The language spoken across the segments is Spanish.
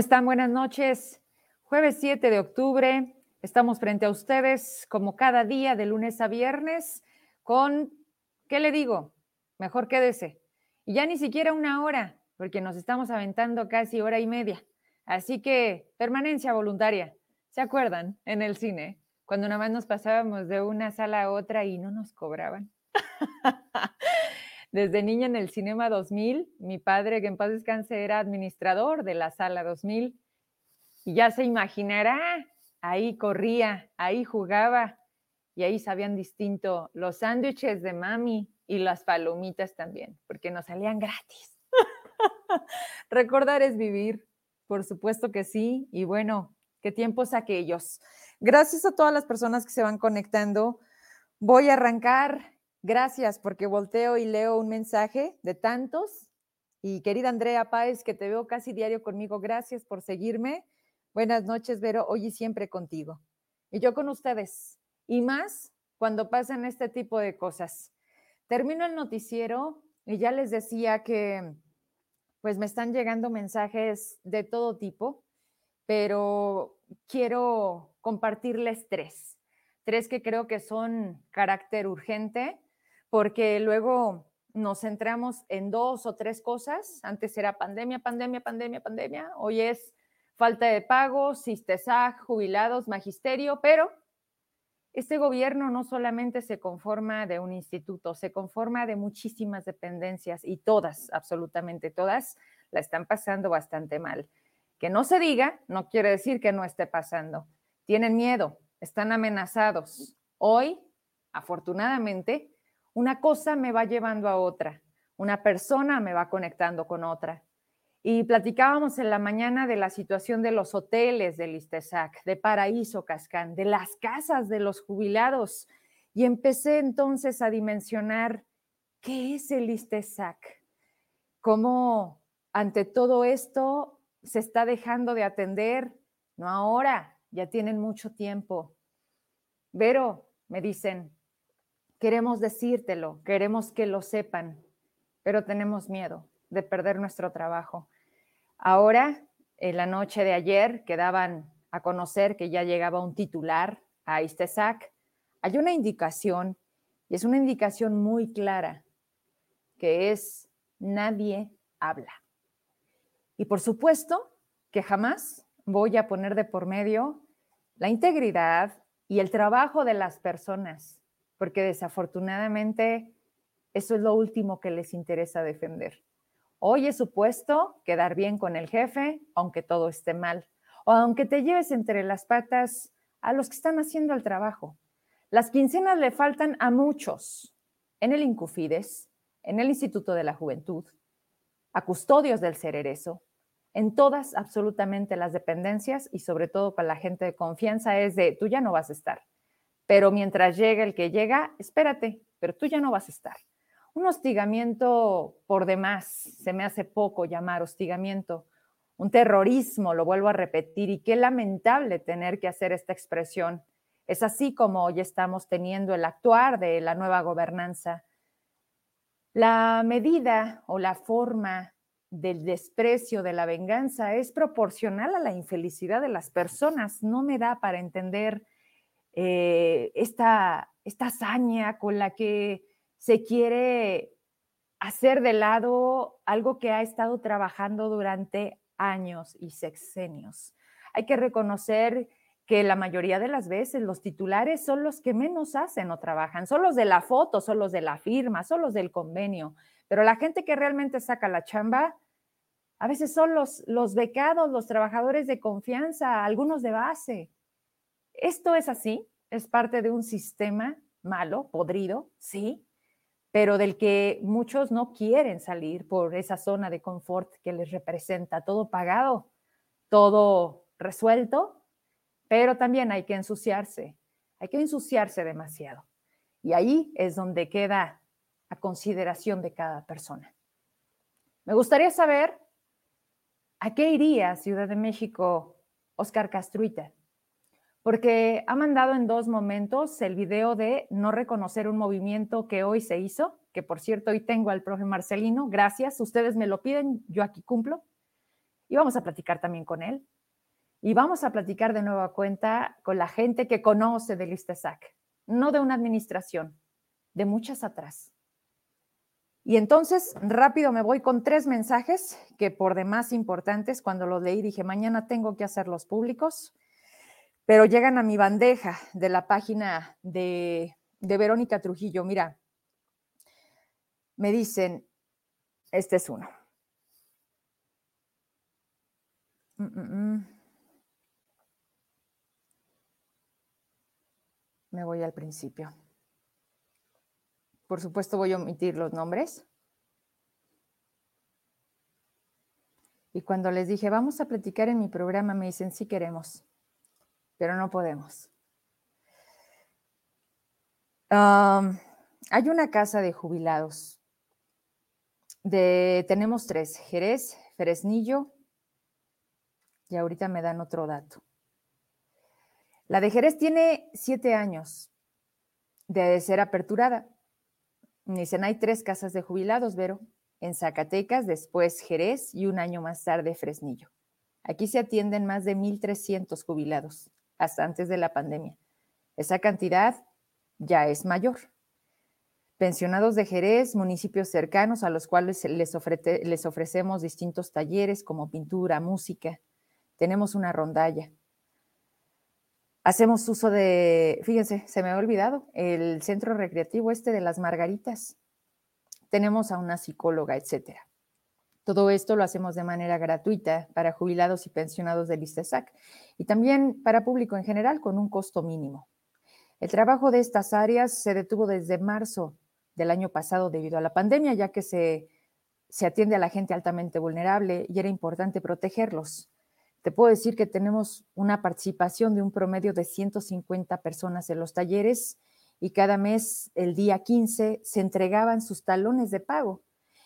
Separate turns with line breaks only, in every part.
¿Cómo están? Buenas noches. Jueves 7 de octubre. Estamos frente a ustedes como cada día de lunes a viernes con, ¿qué le digo? Mejor quédese. Y ya ni siquiera una hora, porque nos estamos aventando casi hora y media. Así que permanencia voluntaria. ¿Se acuerdan en el cine? Cuando nada más nos pasábamos de una sala a otra y no nos cobraban. Desde niña en el Cinema 2000, mi padre, que en paz descanse, era administrador de la sala 2000. Y ya se imaginará, ahí corría, ahí jugaba y ahí sabían distinto los sándwiches de mami y las palomitas también, porque nos salían gratis. Recordar es vivir, por supuesto que sí. Y bueno, qué tiempos aquellos. Gracias a todas las personas que se van conectando. Voy a arrancar Gracias porque volteo y leo un mensaje de tantos. Y querida Andrea Páez, que te veo casi diario conmigo, gracias por seguirme. Buenas noches, Vero, hoy y siempre contigo. Y yo con ustedes. Y más cuando pasan este tipo de cosas. Termino el noticiero y ya les decía que pues me están llegando mensajes de todo tipo, pero quiero compartirles tres. Tres que creo que son carácter urgente porque luego nos centramos en dos o tres cosas. Antes era pandemia, pandemia, pandemia, pandemia. Hoy es falta de pagos, CISTESAG, jubilados, magisterio, pero este gobierno no solamente se conforma de un instituto, se conforma de muchísimas dependencias y todas, absolutamente todas, la están pasando bastante mal. Que no se diga no quiere decir que no esté pasando. Tienen miedo, están amenazados. Hoy, afortunadamente, una cosa me va llevando a otra, una persona me va conectando con otra. Y platicábamos en la mañana de la situación de los hoteles del Istesac, de Paraíso Cascán, de las casas de los jubilados. Y empecé entonces a dimensionar qué es el Istesac, cómo ante todo esto se está dejando de atender, no ahora, ya tienen mucho tiempo. Vero, me dicen, Queremos decírtelo, queremos que lo sepan, pero tenemos miedo de perder nuestro trabajo. Ahora, en la noche de ayer, quedaban a conocer que ya llegaba un titular a Istesac. Hay una indicación, y es una indicación muy clara, que es nadie habla. Y por supuesto que jamás voy a poner de por medio la integridad y el trabajo de las personas porque desafortunadamente eso es lo último que les interesa defender. Hoy es supuesto quedar bien con el jefe, aunque todo esté mal, o aunque te lleves entre las patas a los que están haciendo el trabajo. Las quincenas le faltan a muchos, en el Incufides, en el Instituto de la Juventud, a custodios del Cererezo, en todas absolutamente las dependencias y sobre todo con la gente de confianza es de, tú ya no vas a estar pero mientras llega el que llega, espérate, pero tú ya no vas a estar. Un hostigamiento por demás, se me hace poco llamar hostigamiento, un terrorismo, lo vuelvo a repetir, y qué lamentable tener que hacer esta expresión. Es así como hoy estamos teniendo el actuar de la nueva gobernanza. La medida o la forma del desprecio, de la venganza, es proporcional a la infelicidad de las personas. No me da para entender eh, esta, esta hazaña con la que se quiere hacer de lado algo que ha estado trabajando durante años y sexenios. Hay que reconocer que la mayoría de las veces los titulares son los que menos hacen o trabajan, son los de la foto, son los de la firma, son los del convenio, pero la gente que realmente saca la chamba, a veces son los, los becados, los trabajadores de confianza, algunos de base. Esto es así, es parte de un sistema malo, podrido, sí, pero del que muchos no quieren salir por esa zona de confort que les representa, todo pagado, todo resuelto, pero también hay que ensuciarse, hay que ensuciarse demasiado. Y ahí es donde queda a consideración de cada persona. Me gustaría saber a qué iría Ciudad de México Oscar Castruita porque ha mandado en dos momentos el video de no reconocer un movimiento que hoy se hizo, que por cierto hoy tengo al profe Marcelino, gracias, ustedes me lo piden, yo aquí cumplo. y vamos a platicar también con él. Y vamos a platicar de nueva cuenta con la gente que conoce del ISTESAC, no de una administración, de muchas atrás. Y entonces, rápido me voy con tres mensajes que por demás importantes, cuando los leí dije, mañana tengo que hacerlos públicos, pero llegan a mi bandeja de la página de, Verónica Trujillo. Mira, me dicen, este es uno. Mm, mm, mm. Me voy al principio. Por supuesto voy a omitir los nombres. Y cuando les dije, vamos a platicar en mi programa, me dicen, sí queremos, pero no podemos. hay una casa de jubilados. De, tenemos tres, Jerez, Fresnillo, y ahorita me dan otro dato. La de Jerez tiene siete años de ser aperturada. Dicen, hay tres casas de jubilados, Vero, en Zacatecas, después Jerez y un año más tarde Fresnillo. Aquí se atienden más de 1.300 jubilados, hasta antes de la pandemia. Esa cantidad ya es mayor. Pensionados de Jerez, municipios cercanos a los cuales les, ofrecemos distintos talleres como pintura, música. Tenemos una rondalla. Hacemos uso de, fíjense, se me ha olvidado, el centro recreativo este de las Margaritas. Tenemos a una psicóloga, etcétera. Todo esto lo hacemos de manera gratuita para jubilados y pensionados del ISTESAC y también para público en general con un costo mínimo. El trabajo de estas áreas se detuvo desde marzo del año pasado debido a la pandemia, ya que se, se atiende a la gente altamente vulnerable y era importante protegerlos. Te puedo decir que tenemos una participación de un promedio de 150 personas en los talleres y cada mes, el día 15, se entregaban sus talones de pago.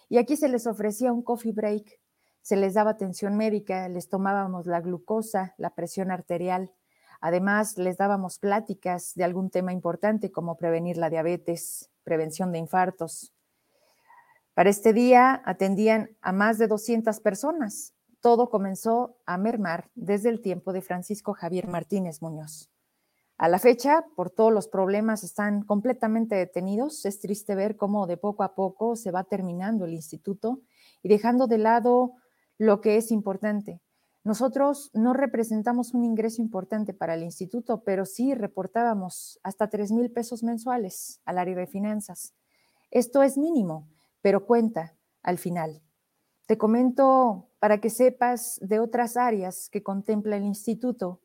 Y aquí se les ofrecía un coffee break, se les daba atención médica, les tomábamos la glucosa, la presión arterial. Además, les dábamos pláticas de algún tema importante como prevenir la diabetes, prevención de infartos. Para este día atendían a más de 200 personas todo comenzó a mermar desde el tiempo de Francisco Javier Martínez Muñoz. A la fecha, por todos los problemas están completamente detenidos. Es triste ver cómo de poco a poco se va terminando el instituto y dejando de lado lo que es importante. Nosotros no representamos un ingreso importante para el instituto, pero sí reportábamos hasta 3 mil pesos mensuales al área de finanzas. Esto es mínimo, pero cuenta al final. Te comento para que sepas de otras áreas que contempla el instituto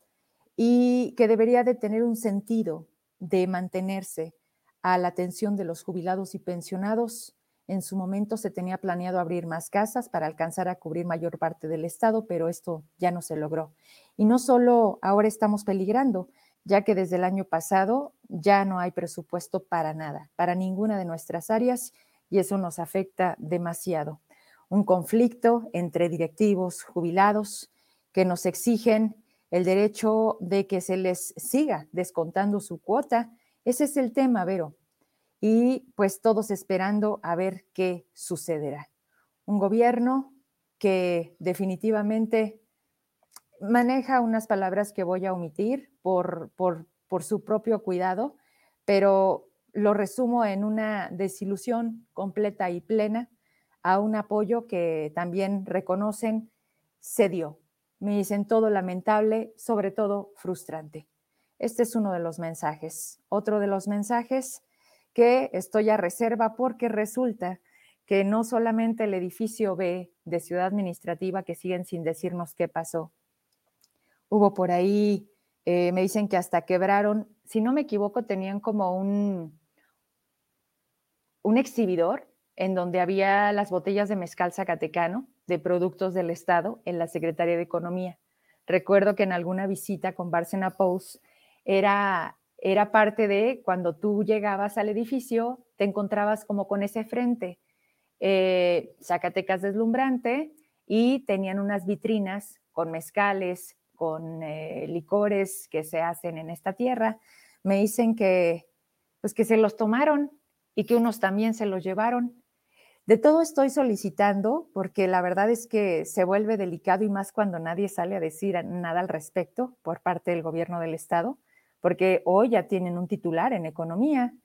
y que debería de tener un sentido de mantenerse a la atención de los jubilados y pensionados. En su momento se tenía planeado abrir más casas para alcanzar a cubrir mayor parte del estado, pero esto ya no se logró. Y no solo ahora estamos peligrando, ya que desde el año pasado ya no hay presupuesto para nada, para ninguna de nuestras áreas, y eso nos afecta demasiado un conflicto entre directivos jubilados que nos exigen el derecho de que se les siga descontando su cuota. Ese es el tema, Vero. Y pues todos esperando a ver qué sucederá. Un gobierno que definitivamente maneja unas palabras que voy a omitir por, por, por su propio cuidado, pero lo resumo en una desilusión completa y plena a un apoyo que también reconocen se dio. Me dicen todo lamentable, sobre todo frustrante. Este es uno de los mensajes. Otro de los mensajes que estoy a reserva porque resulta que no solamente el edificio B de Ciudad Administrativa, que siguen sin decirnos qué pasó, hubo por ahí, eh, me dicen que hasta quebraron, si no me equivoco, tenían como un, un exhibidor en donde había las botellas de mezcal zacatecano de productos del Estado en la Secretaría de Economía. Recuerdo que en alguna visita con Bárcena Post era, era parte de cuando tú llegabas al edificio, te encontrabas como con ese frente, eh, Zacatecas deslumbrante, y tenían unas vitrinas con mezcales, con eh, licores que se hacen en esta tierra. Me dicen que, pues que se los tomaron y que unos también se los llevaron De todo estoy solicitando porque la verdad es que se vuelve delicado y más cuando nadie sale a decir nada al respecto por parte del gobierno del estado, porque hoy ya tienen un titular en economía.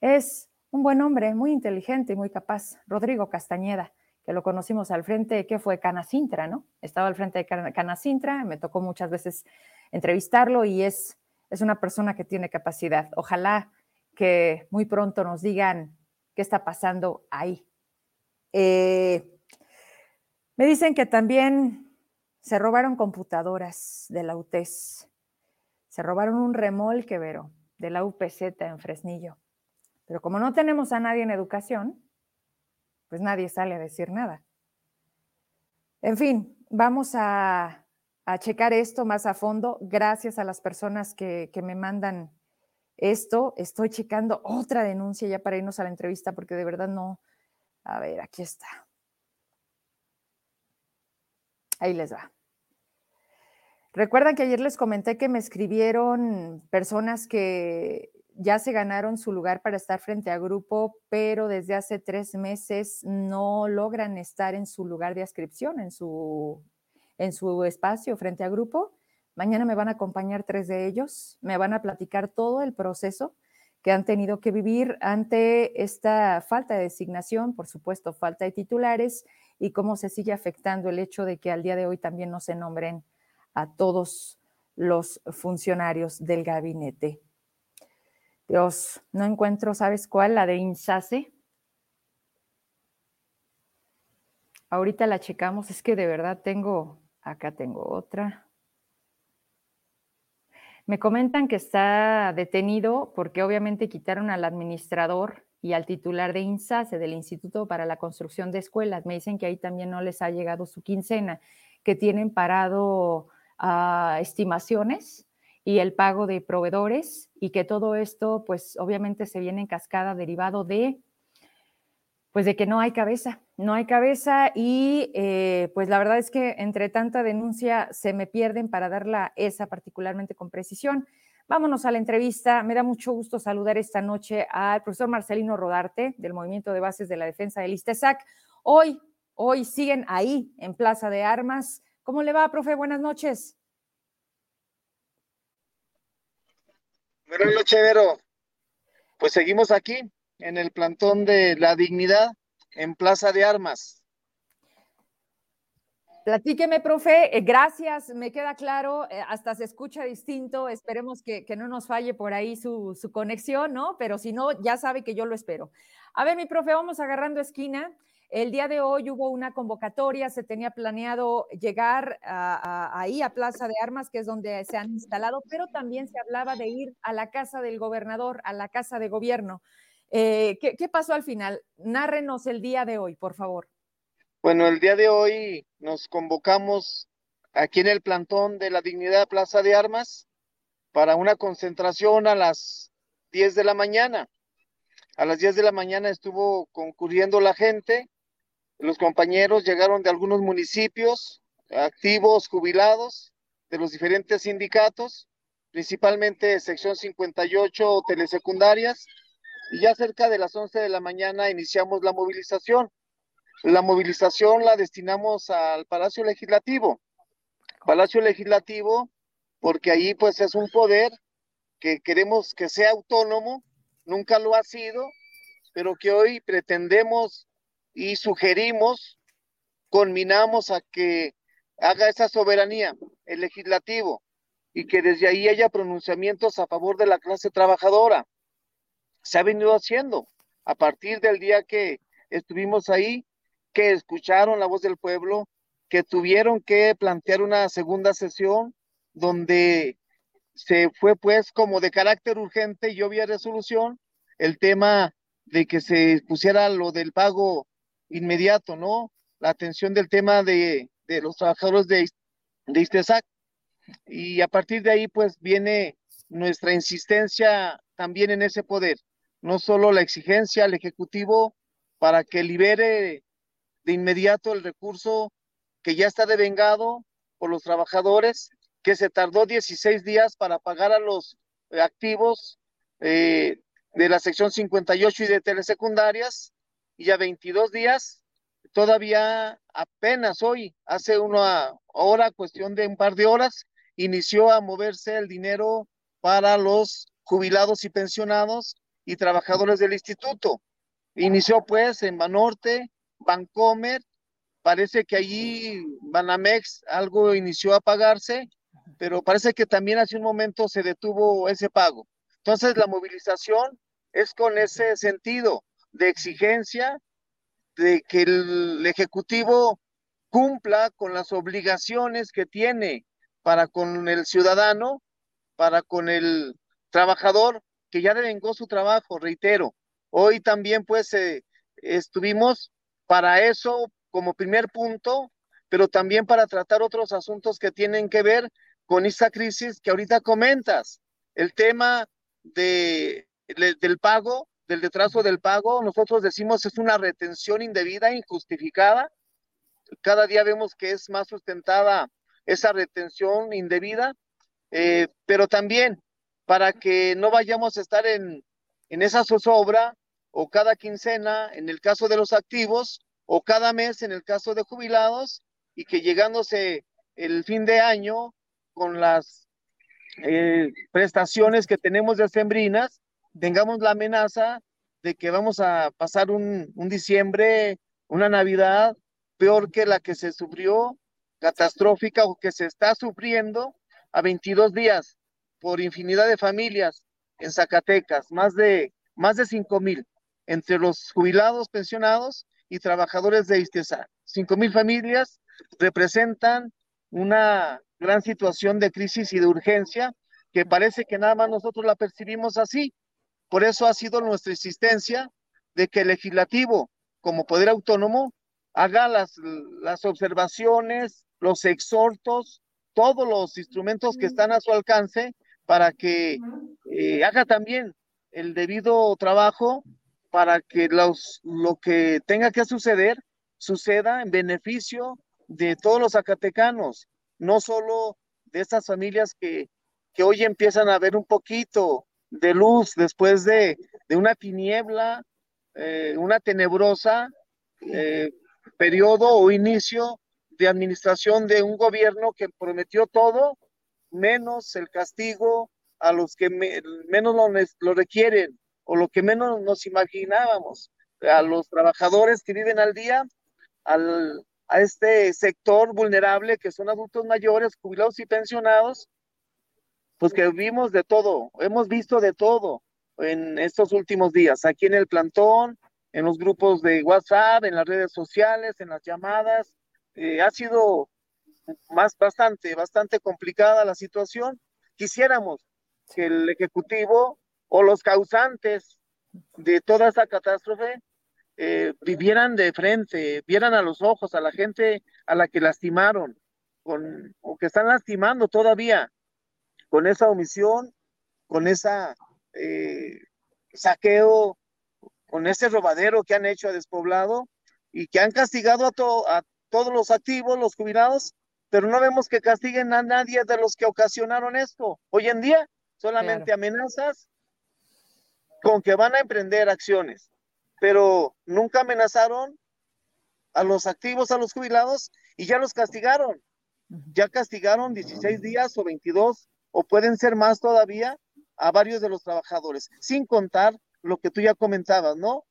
Es un buen hombre, muy inteligente y muy capaz, Rodrigo Castañeda, que lo conocimos al frente, que fue Canacintra, ¿no? Estaba al frente de Canacintra, me tocó muchas veces entrevistarlo y es, es una persona que tiene capacidad. Ojalá que muy pronto nos digan qué está pasando ahí eh, me dicen que también se robaron computadoras de la UTES. Se robaron un remolque, Vero, de la UPZ en Fresnillo. Pero como no tenemos a nadie en educación, pues nadie sale a decir nada. En fin, vamos a, checar esto más a fondo. Gracias a las personas que, que me mandan esto. Estoy checando otra denuncia ya para irnos a la entrevista porque de verdad no, a ver, aquí está. Ahí les va. Recuerdan que ayer les comenté que me escribieron personas que ya se ganaron su lugar para estar frente a grupo, pero desde hace tres meses no logran estar en su lugar de inscripción, en su, en su espacio frente a grupo. Mañana me van a acompañar tres de ellos, me van a platicar todo el proceso que han tenido que vivir ante esta falta de designación, por supuesto, falta de titulares y cómo se sigue afectando el hecho de que al día de hoy también no se nombren a todos los funcionarios del gabinete. Dios, no encuentro, ¿sabes cuál? La de INSASE. Ahorita la checamos, es que de verdad tengo, acá tengo otra. Me comentan que está detenido porque obviamente quitaron al administrador y al titular de INSASE, del Instituto para la Construcción de Escuelas. Me dicen que ahí también no les ha llegado su quincena, que tienen parado uh, estimaciones y el pago de proveedores y que todo esto, pues obviamente se viene en cascada derivado de pues de que no hay cabeza, no hay cabeza y eh, pues la verdad es que entre tanta denuncia se me pierden para darla esa particularmente con precisión. Vámonos a la entrevista. Me da mucho gusto saludar esta noche al profesor Marcelino Rodarte del Movimiento de Bases de la Defensa del ISTESAC. Hoy, hoy siguen ahí en Plaza de Armas. ¿Cómo le va, profe? Buenas noches.
Buenas noches, Vero. Pues seguimos aquí en el plantón de la dignidad en Plaza de Armas.
Platíqueme, profe. Eh, gracias, me queda claro. Eh, hasta se escucha distinto. Esperemos que, no nos falle por ahí su, conexión, ¿no? Pero si no, ya sabe que yo lo espero. A ver, mi profe, vamos agarrando esquina. El día de hoy hubo una convocatoria, se tenía planeado llegar ahí a Plaza de Armas, que es donde se han instalado, pero también se hablaba de ir a la casa del gobernador, a la casa de gobierno. Eh, ¿qué, pasó al final? Nárrenos el día de hoy, por favor.
Bueno, el día de hoy nos convocamos aquí en el plantón de la Dignidad Plaza de Armas para una concentración a las 10 de la mañana. A las 10 de la mañana estuvo concurriendo la gente, los compañeros llegaron de algunos municipios, activos, jubilados, de los diferentes sindicatos, principalmente sección 58 telesecundarias, y ya cerca de las 11 de la mañana iniciamos la movilización. La movilización la destinamos al Palacio Legislativo. Palacio Legislativo, porque ahí pues es un poder que queremos que sea autónomo, nunca lo ha sido, pero que hoy pretendemos y sugerimos, conminamos a que haga esa soberanía, el legislativo, y que desde ahí haya pronunciamientos a favor de la clase trabajadora se ha venido haciendo a partir del día que estuvimos ahí, que escucharon la voz del pueblo, que tuvieron que plantear una segunda sesión donde se fue pues como de carácter urgente y obvia resolución el tema de que se pusiera lo del pago inmediato, ¿no? La atención del tema de, de los trabajadores de, de Istesac. Y a partir de ahí pues viene nuestra insistencia también en ese poder no solo la exigencia al Ejecutivo para que libere de inmediato el recurso que ya está devengado por los trabajadores, que se tardó 16 días para pagar a los activos eh, de la sección 58 y de telesecundarias, y a 22 días, todavía apenas hoy, hace una hora, cuestión de un par de horas, inició a moverse el dinero para los jubilados y pensionados y trabajadores del instituto. Inició pues en Banorte, Bancomer, parece que allí Banamex algo inició a pagarse, pero parece que también hace un momento se detuvo ese pago. Entonces la movilización es con ese sentido de exigencia de que el Ejecutivo cumpla con las obligaciones que tiene para con el ciudadano, para con el trabajador que ya devengó su trabajo, reitero. Hoy también pues eh, estuvimos para eso como primer punto, pero también para tratar otros asuntos que tienen que ver con esa crisis que ahorita comentas. El tema de, del pago, del retraso del pago, nosotros decimos es una retención indebida, injustificada. Cada día vemos que es más sustentada esa retención indebida, eh, pero también para que no vayamos a estar en, en esa zozobra o cada quincena en el caso de los activos o cada mes en el caso de jubilados y que llegándose el fin de año con las eh, prestaciones que tenemos de sembrinas, tengamos la amenaza de que vamos a pasar un, un diciembre, una Navidad peor que la que se sufrió, catastrófica o que se está sufriendo a 22 días por infinidad de familias en Zacatecas, más de, más de 5 mil, entre los jubilados, pensionados y trabajadores de ISTESA. 5 mil familias representan una gran situación de crisis y de urgencia que parece que nada más nosotros la percibimos así. Por eso ha sido nuestra insistencia de que el legislativo, como poder autónomo, haga las, las observaciones, los exhortos, todos los instrumentos que están a su alcance para que eh, haga también el debido trabajo para que lo que tenga que suceder suceda en beneficio de todos los zacatecanos, no solo de estas familias que, que hoy empiezan a ver un poquito de luz después de, de una tiniebla, eh, una tenebrosa eh, periodo o inicio de administración de un gobierno que prometió todo menos el castigo a los que menos lo, requieren o lo que menos nos imaginábamos, a los trabajadores que viven al día, al, a este sector vulnerable que son adultos mayores, jubilados y pensionados, pues que vimos de todo, hemos visto de todo en estos últimos días, aquí en el plantón, en los grupos de WhatsApp, en las redes sociales, en las llamadas. Eh, ha sido más bastante, bastante complicada la situación. Quisiéramos que el Ejecutivo o los causantes de toda esa catástrofe eh, vivieran de frente, vieran a los ojos a la gente a la que lastimaron, con, o que están lastimando todavía, con esa omisión, con esa eh, saqueo, con ese robadero que han hecho a despoblado y que han castigado a, a todos los activos, los jubilados, pero no vemos que castiguen a nadie de los que ocasionaron esto. Hoy en día solamente amenazas con que van a emprender acciones, pero nunca amenazaron a los activos, a los jubilados y ya los castigaron. Ya castigaron 16 días o 22 o pueden ser más todavía a varios de los trabajadores, sin contar lo que tú ya comentabas, ¿no?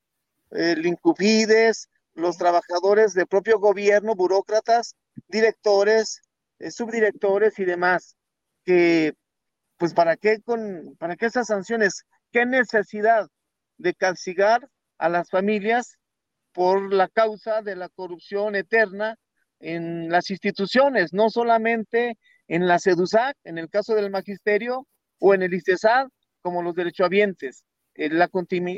El Incupides, los trabajadores del propio gobierno, burócratas, directores, eh, subdirectores y demás, que pues para qué con para qué esas sanciones, qué necesidad de castigar a las familias por la causa de la corrupción eterna en las instituciones, no solamente en la CEDUSAC, en el caso del magisterio, o en el ICESAD, como los derechohabientes. Eh, la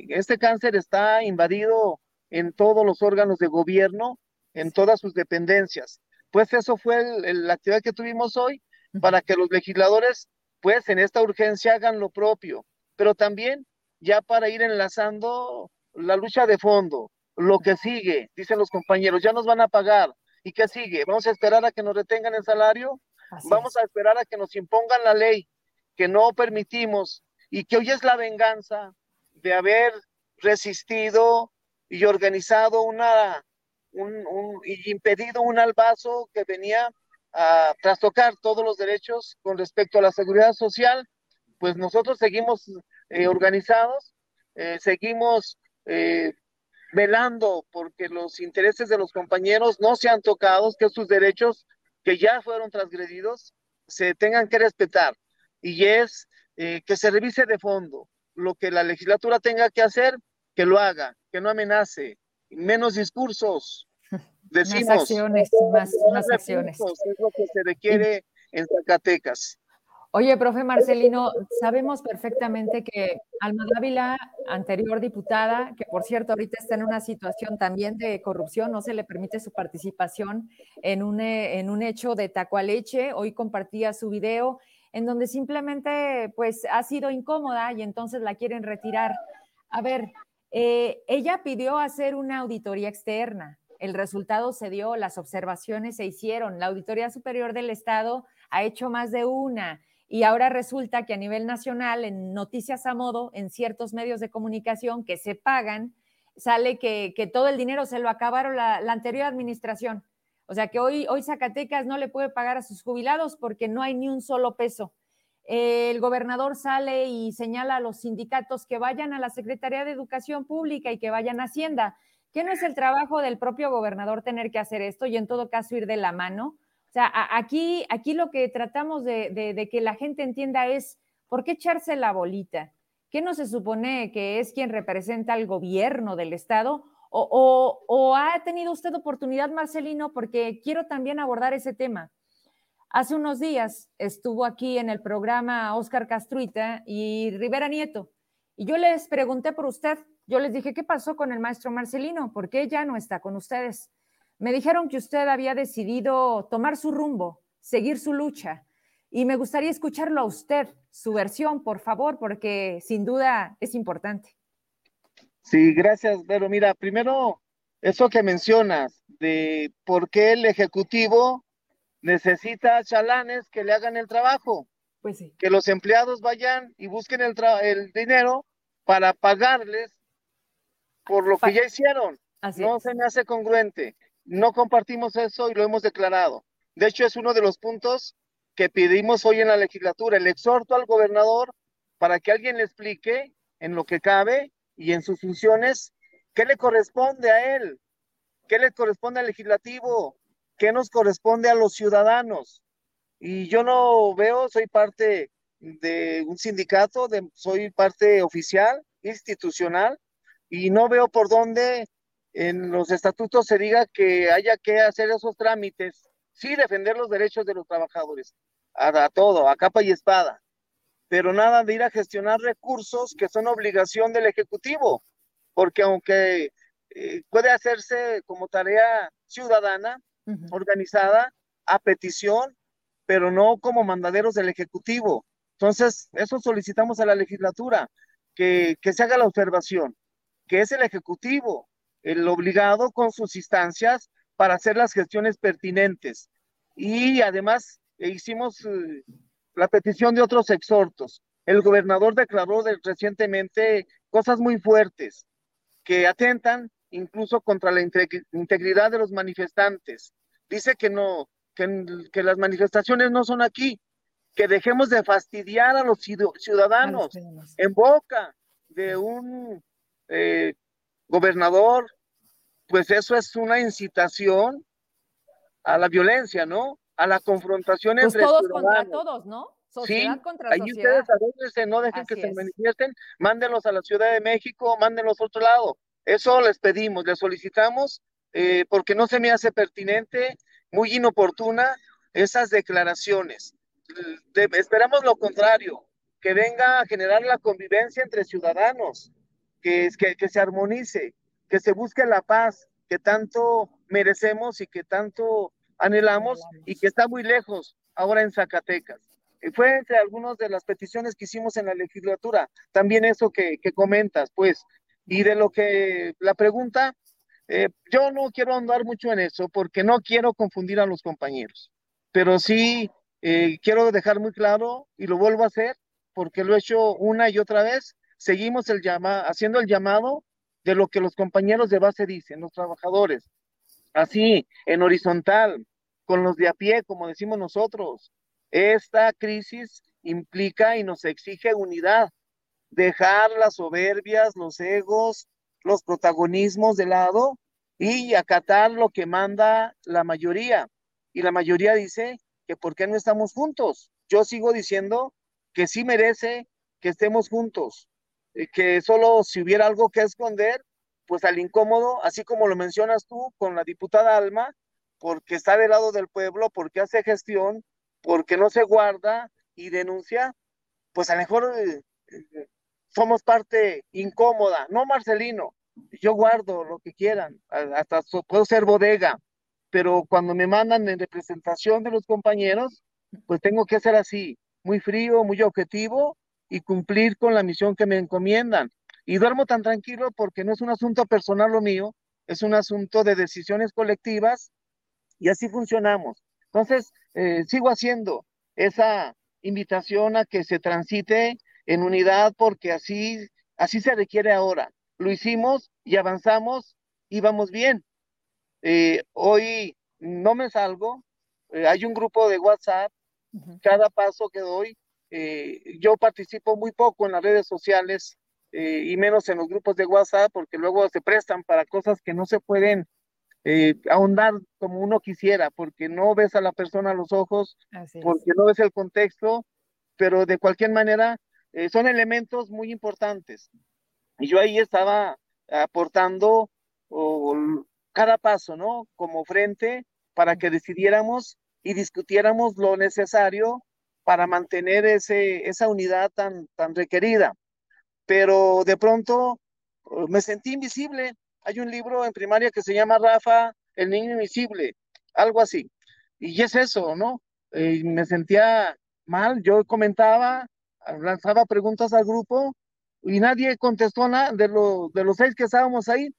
este cáncer está invadido en todos los órganos de gobierno, en todas sus dependencias. Pues eso fue la actividad que tuvimos hoy para que los legisladores, pues en esta urgencia hagan lo propio, pero también ya para ir enlazando la lucha de fondo, lo que sigue, dicen los compañeros, ya nos van a pagar. ¿Y qué sigue? ¿Vamos a esperar a que nos retengan el salario? ¿Vamos a esperar a que nos impongan la ley que no permitimos y que hoy es la venganza de haber resistido y organizado una, un, y impedido un albazo que venía a trastocar todos los derechos con respecto a la seguridad social, pues nosotros seguimos eh, organizados, eh, seguimos eh, velando porque los intereses de los compañeros no sean tocados, que sus derechos que ya fueron transgredidos se tengan que respetar. Y es que se revise de fondo lo que la legislatura tenga que hacer, que lo haga, que no amenace, menos discursos.
Decimos, más acciones, más, más acciones.
Es lo que se requiere en Zacatecas.
Oye, profe Marcelino, sabemos perfectamente que Alma Dávila, anterior diputada, que por cierto ahorita está en una situación también de corrupción, no se le permite su participación en un, eh, en un hecho de tacualeche, hoy compartía su video en donde simplemente pues ha sido incómoda y entonces la quieren retirar. A ver, eh, ella pidió hacer una auditoría externa. El resultado se dio, las observaciones se hicieron. La Auditoría Superior del Estado ha hecho más de una. Y ahora resulta que a nivel nacional, en noticias a modo, en ciertos medios de comunicación que se pagan, sale que, todo el dinero se lo acabaron la, anterior administración. O sea que hoy, hoy Zacatecas no le puede pagar a sus jubilados porque no hay ni un solo peso el gobernador sale y señala a los sindicatos que vayan a la Secretaría de Educación Pública y que vayan a Hacienda. ¿Qué no es el trabajo del propio gobernador tener que hacer esto y en todo caso ir de la mano? O sea, aquí, aquí lo que tratamos de, que la gente entienda es, ¿por qué echarse la bolita? ¿Qué no se supone que es quien representa al gobierno del Estado? O, o, ha tenido usted oportunidad, Marcelino, porque quiero también abordar ese tema. Hace unos días estuvo aquí en el programa Oscar Castruita y Rivera Nieto, y yo les pregunté por usted, yo les dije, ¿qué pasó con el maestro Marcelino? ¿Por qué ya no está con ustedes? Me dijeron que usted había decidido tomar su rumbo, seguir su lucha, y me gustaría escucharlo a usted, su versión, por favor, porque sin duda es importante.
Sí, gracias, pero mira, primero, eso que mencionas de por qué el Ejecutivo necesita chalanes que le hagan el trabajo.
Pues sí.
Que los empleados vayan y busquen el, el dinero para pagarles por lo que ya hicieron. no se me hace congruente. No compartimos eso y lo hemos declarado. De hecho, es uno de los puntos que pedimos hoy en la legislatura, el exhorto al gobernador para que alguien le explique en lo que cabe y en sus funciones qué le corresponde a él, qué le corresponde al legislativo, ¿Qué nos corresponde a los ciudadanos? Y yo no veo, soy parte de un sindicato, soy parte oficial, institucional, y no veo por dónde en los estatutos se diga que haya que hacer esos trámites, sí defender los derechos de los trabajadores, a, todo, a capa y espada, pero nada de ir a gestionar recursos que son obligación del Ejecutivo, porque aunque eh, puede hacerse como tarea ciudadana, organizada a petición, pero no como mandaderos del Ejecutivo. Entonces, eso solicitamos a la legislatura, que, que se haga la observación, que es el Ejecutivo el obligado con sus instancias para hacer las gestiones pertinentes. Y además eh, hicimos eh, la petición de otros exhortos. El gobernador declaró recientemente cosas muy fuertes que atentan incluso contra la integridad de los manifestantes. Dice que no, que, las manifestaciones no son aquí, que dejemos de fastidiar a los ciudadanos en boca de un eh, gobernador, pues eso es una incitación a la violencia, ¿no? A la confrontación pues entre
todos contra todos, ¿no?
Sociedad sí, contra ahí sociedad. ustedes no dejen que se manifiesten, mándenlos a la Ciudad de México, mándenlos a otro lado. Eso les pedimos, les solicitamos, eh, porque no se me hace pertinente, muy inoportuna esas declaraciones. esperamos lo contrario, que venga a generar la convivencia entre ciudadanos, que, que, que se armonice, que se busque la paz que tanto merecemos y que tanto anhelamos y que está muy lejos ahora en Zacatecas. Fue entre algunas de las peticiones que hicimos en la legislatura, también eso que, que comentas, pues, y de lo que la pregunta, eh, yo no quiero andar mucho en eso porque no quiero confundir a los compañeros, pero sí eh, quiero dejar muy claro y lo vuelvo a hacer porque lo he hecho una y otra vez. Seguimos el llama, haciendo el llamado de lo que los compañeros de base dicen, los trabajadores. Así, en horizontal, con los de a pie, como decimos nosotros. Esta crisis implica y nos exige unidad, dejar las soberbias, los egos, los protagonismos de lado y acatar lo que manda la mayoría. Y la mayoría dice que ¿por qué no estamos juntos? Yo sigo diciendo que sí merece que estemos juntos, eh, que solo si hubiera algo que esconder, pues al incómodo, así como lo mencionas tú con la diputada Alma, porque está del lado del pueblo, porque hace gestión, porque no se guarda y denuncia, pues a lo mejor eh, eh, somos parte incómoda, no Marcelino, yo guardo lo que quieran, hasta puedo ser bodega, pero cuando me mandan en representación de los compañeros, pues tengo que ser así, muy frío, muy objetivo y cumplir con la misión que me encomiendan. Y duermo tan tranquilo porque no es un asunto personal lo mío, es un asunto de decisiones colectivas y así funcionamos. Entonces, eh, sigo haciendo esa invitación a que se transite en unidad porque así, así se requiere ahora. Lo hicimos y avanzamos y vamos bien. Eh, hoy no me salgo, eh, hay un grupo de WhatsApp, cada paso que doy, yo participo muy poco en las redes sociales y menos en los grupos de WhatsApp porque luego se prestan para cosas que no se pueden eh, ahondar como uno quisiera, porque no ves a la persona a los ojos, porque no ves el contexto, pero de cualquier manera eh, son elementos muy importantes. Y yo ahí estaba aportando cada paso, ¿no? Como frente para que decidiéramos y discutiéramos lo necesario para mantener ese, esa unidad tan, tan requerida. Pero de pronto oh, me sentí invisible, hay un libro en primaria que se llama Rafa, el niño invisible, algo así. Y es eso, ¿no? Eh, me sentía mal, yo comentaba, lanzaba preguntas al grupo y nadie contestó nada de, de los seis que estábamos ahí.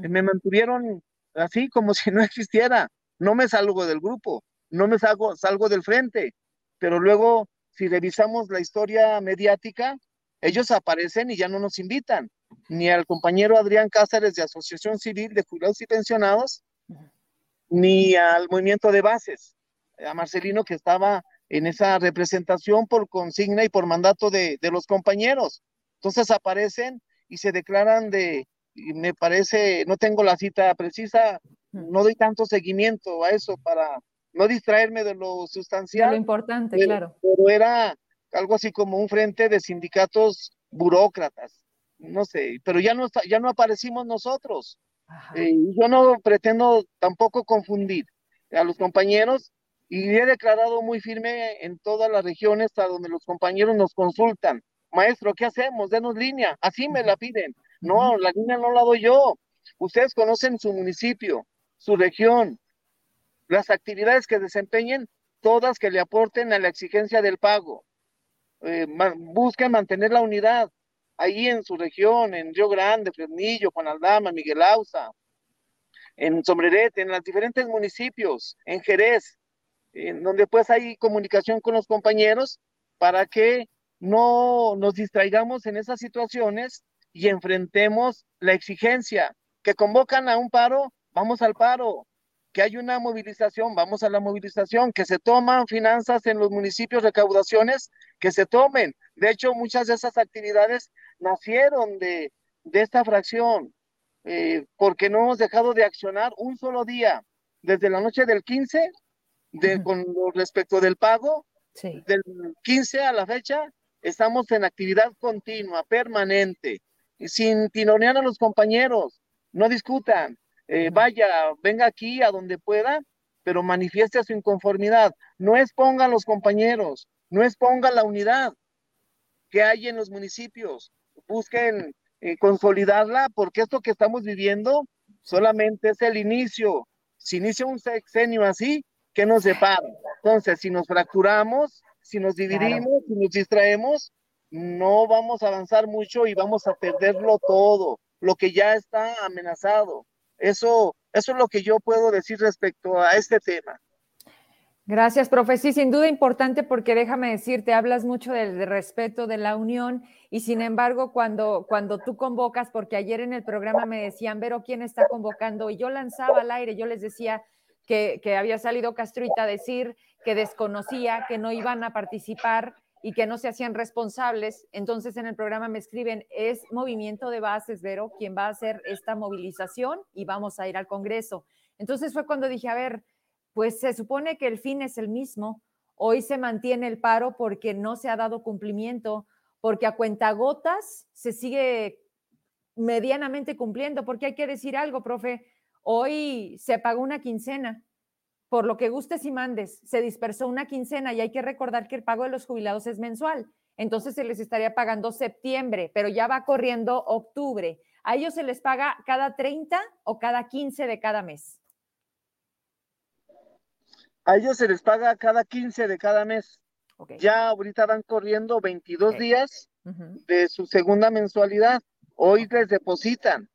Me mantuvieron así como si no existiera. No me salgo del grupo, no me salgo, salgo del frente. Pero luego, si revisamos la historia mediática, ellos aparecen y ya no nos invitan ni al compañero Adrián Cáceres de Asociación Civil de Jubilados y Pensionados, ni al movimiento de bases, a Marcelino que estaba en esa representación por consigna y por mandato de, los compañeros. Entonces aparecen y se declaran de, me parece, no tengo la cita precisa, no doy tanto seguimiento a eso para no distraerme de lo sustancial.
De lo importante, claro.
Pero era algo así como un frente de sindicatos burócratas no sé, pero ya no, ya no aparecimos nosotros. Eh, yo no pretendo tampoco confundir a los compañeros y he declarado muy firme en todas las regiones a donde los compañeros nos consultan. Maestro, ¿qué hacemos? Denos línea. Así me la piden. No, la línea no la doy yo. Ustedes conocen su municipio, su región, las actividades que desempeñen, todas que le aporten a la exigencia del pago. Eh, busquen mantener la unidad ahí en su región, en Río Grande, Fresnillo, Juan Aldama, Miguel Ausa, en Sombrerete, en los diferentes municipios, en Jerez, en donde pues hay comunicación con los compañeros para que no nos distraigamos en esas situaciones y enfrentemos la exigencia que convocan a un paro, vamos al paro, que hay una movilización, vamos a la movilización, que se toman finanzas en los municipios, recaudaciones, que se tomen. De hecho, muchas de esas actividades nacieron de, esta fracción, eh, porque no hemos dejado de accionar un solo día, desde la noche del 15, de, con respecto del pago, del 15 a la fecha, estamos en actividad continua, permanente, sin tinonear a los compañeros, no discutan, eh, vaya, venga aquí a donde pueda, pero manifieste su inconformidad. No expongan los compañeros, no expongan la unidad que hay en los municipios. Busquen eh, consolidarla porque esto que estamos viviendo solamente es el inicio. Si inicia un sexenio así, ¿qué nos separa? Entonces, si nos fracturamos, si nos dividimos, si nos distraemos, no vamos a avanzar mucho y vamos a perderlo todo, lo que ya está amenazado. Eso, eso es lo que yo puedo decir respecto a este tema.
Gracias, profe. Sí, sin duda importante porque déjame decirte, hablas mucho del, respeto de la unión y sin embargo cuando, cuando tú convocas, porque ayer en el programa me decían, Vero, ¿quién está convocando? Y yo lanzaba al aire, yo les decía que, que había salido Castruita a decir que desconocía, que no iban a participar y que no se hacían responsables. Entonces en el programa me escriben, es movimiento de bases, Vero, quien va a hacer esta movilización y vamos a ir al Congreso. Entonces fue cuando dije, a ver, pues se supone que el fin es el mismo. Hoy se mantiene el paro porque no se ha dado cumplimiento, porque a cuentagotas se sigue medianamente cumpliendo, porque hay que decir algo, profe. Hoy se pagó una quincena, por lo que gustes y mandes, se dispersó una quincena y hay que recordar que el pago de los jubilados es mensual. Entonces se les estaría pagando septiembre, pero ya va corriendo octubre. A ellos se les paga cada 30 o cada 15 de cada mes.
A ellos se les paga cada 15 de cada mes. Ya ahorita van corriendo 22 días de su segunda mensualidad. Hoy les depositan.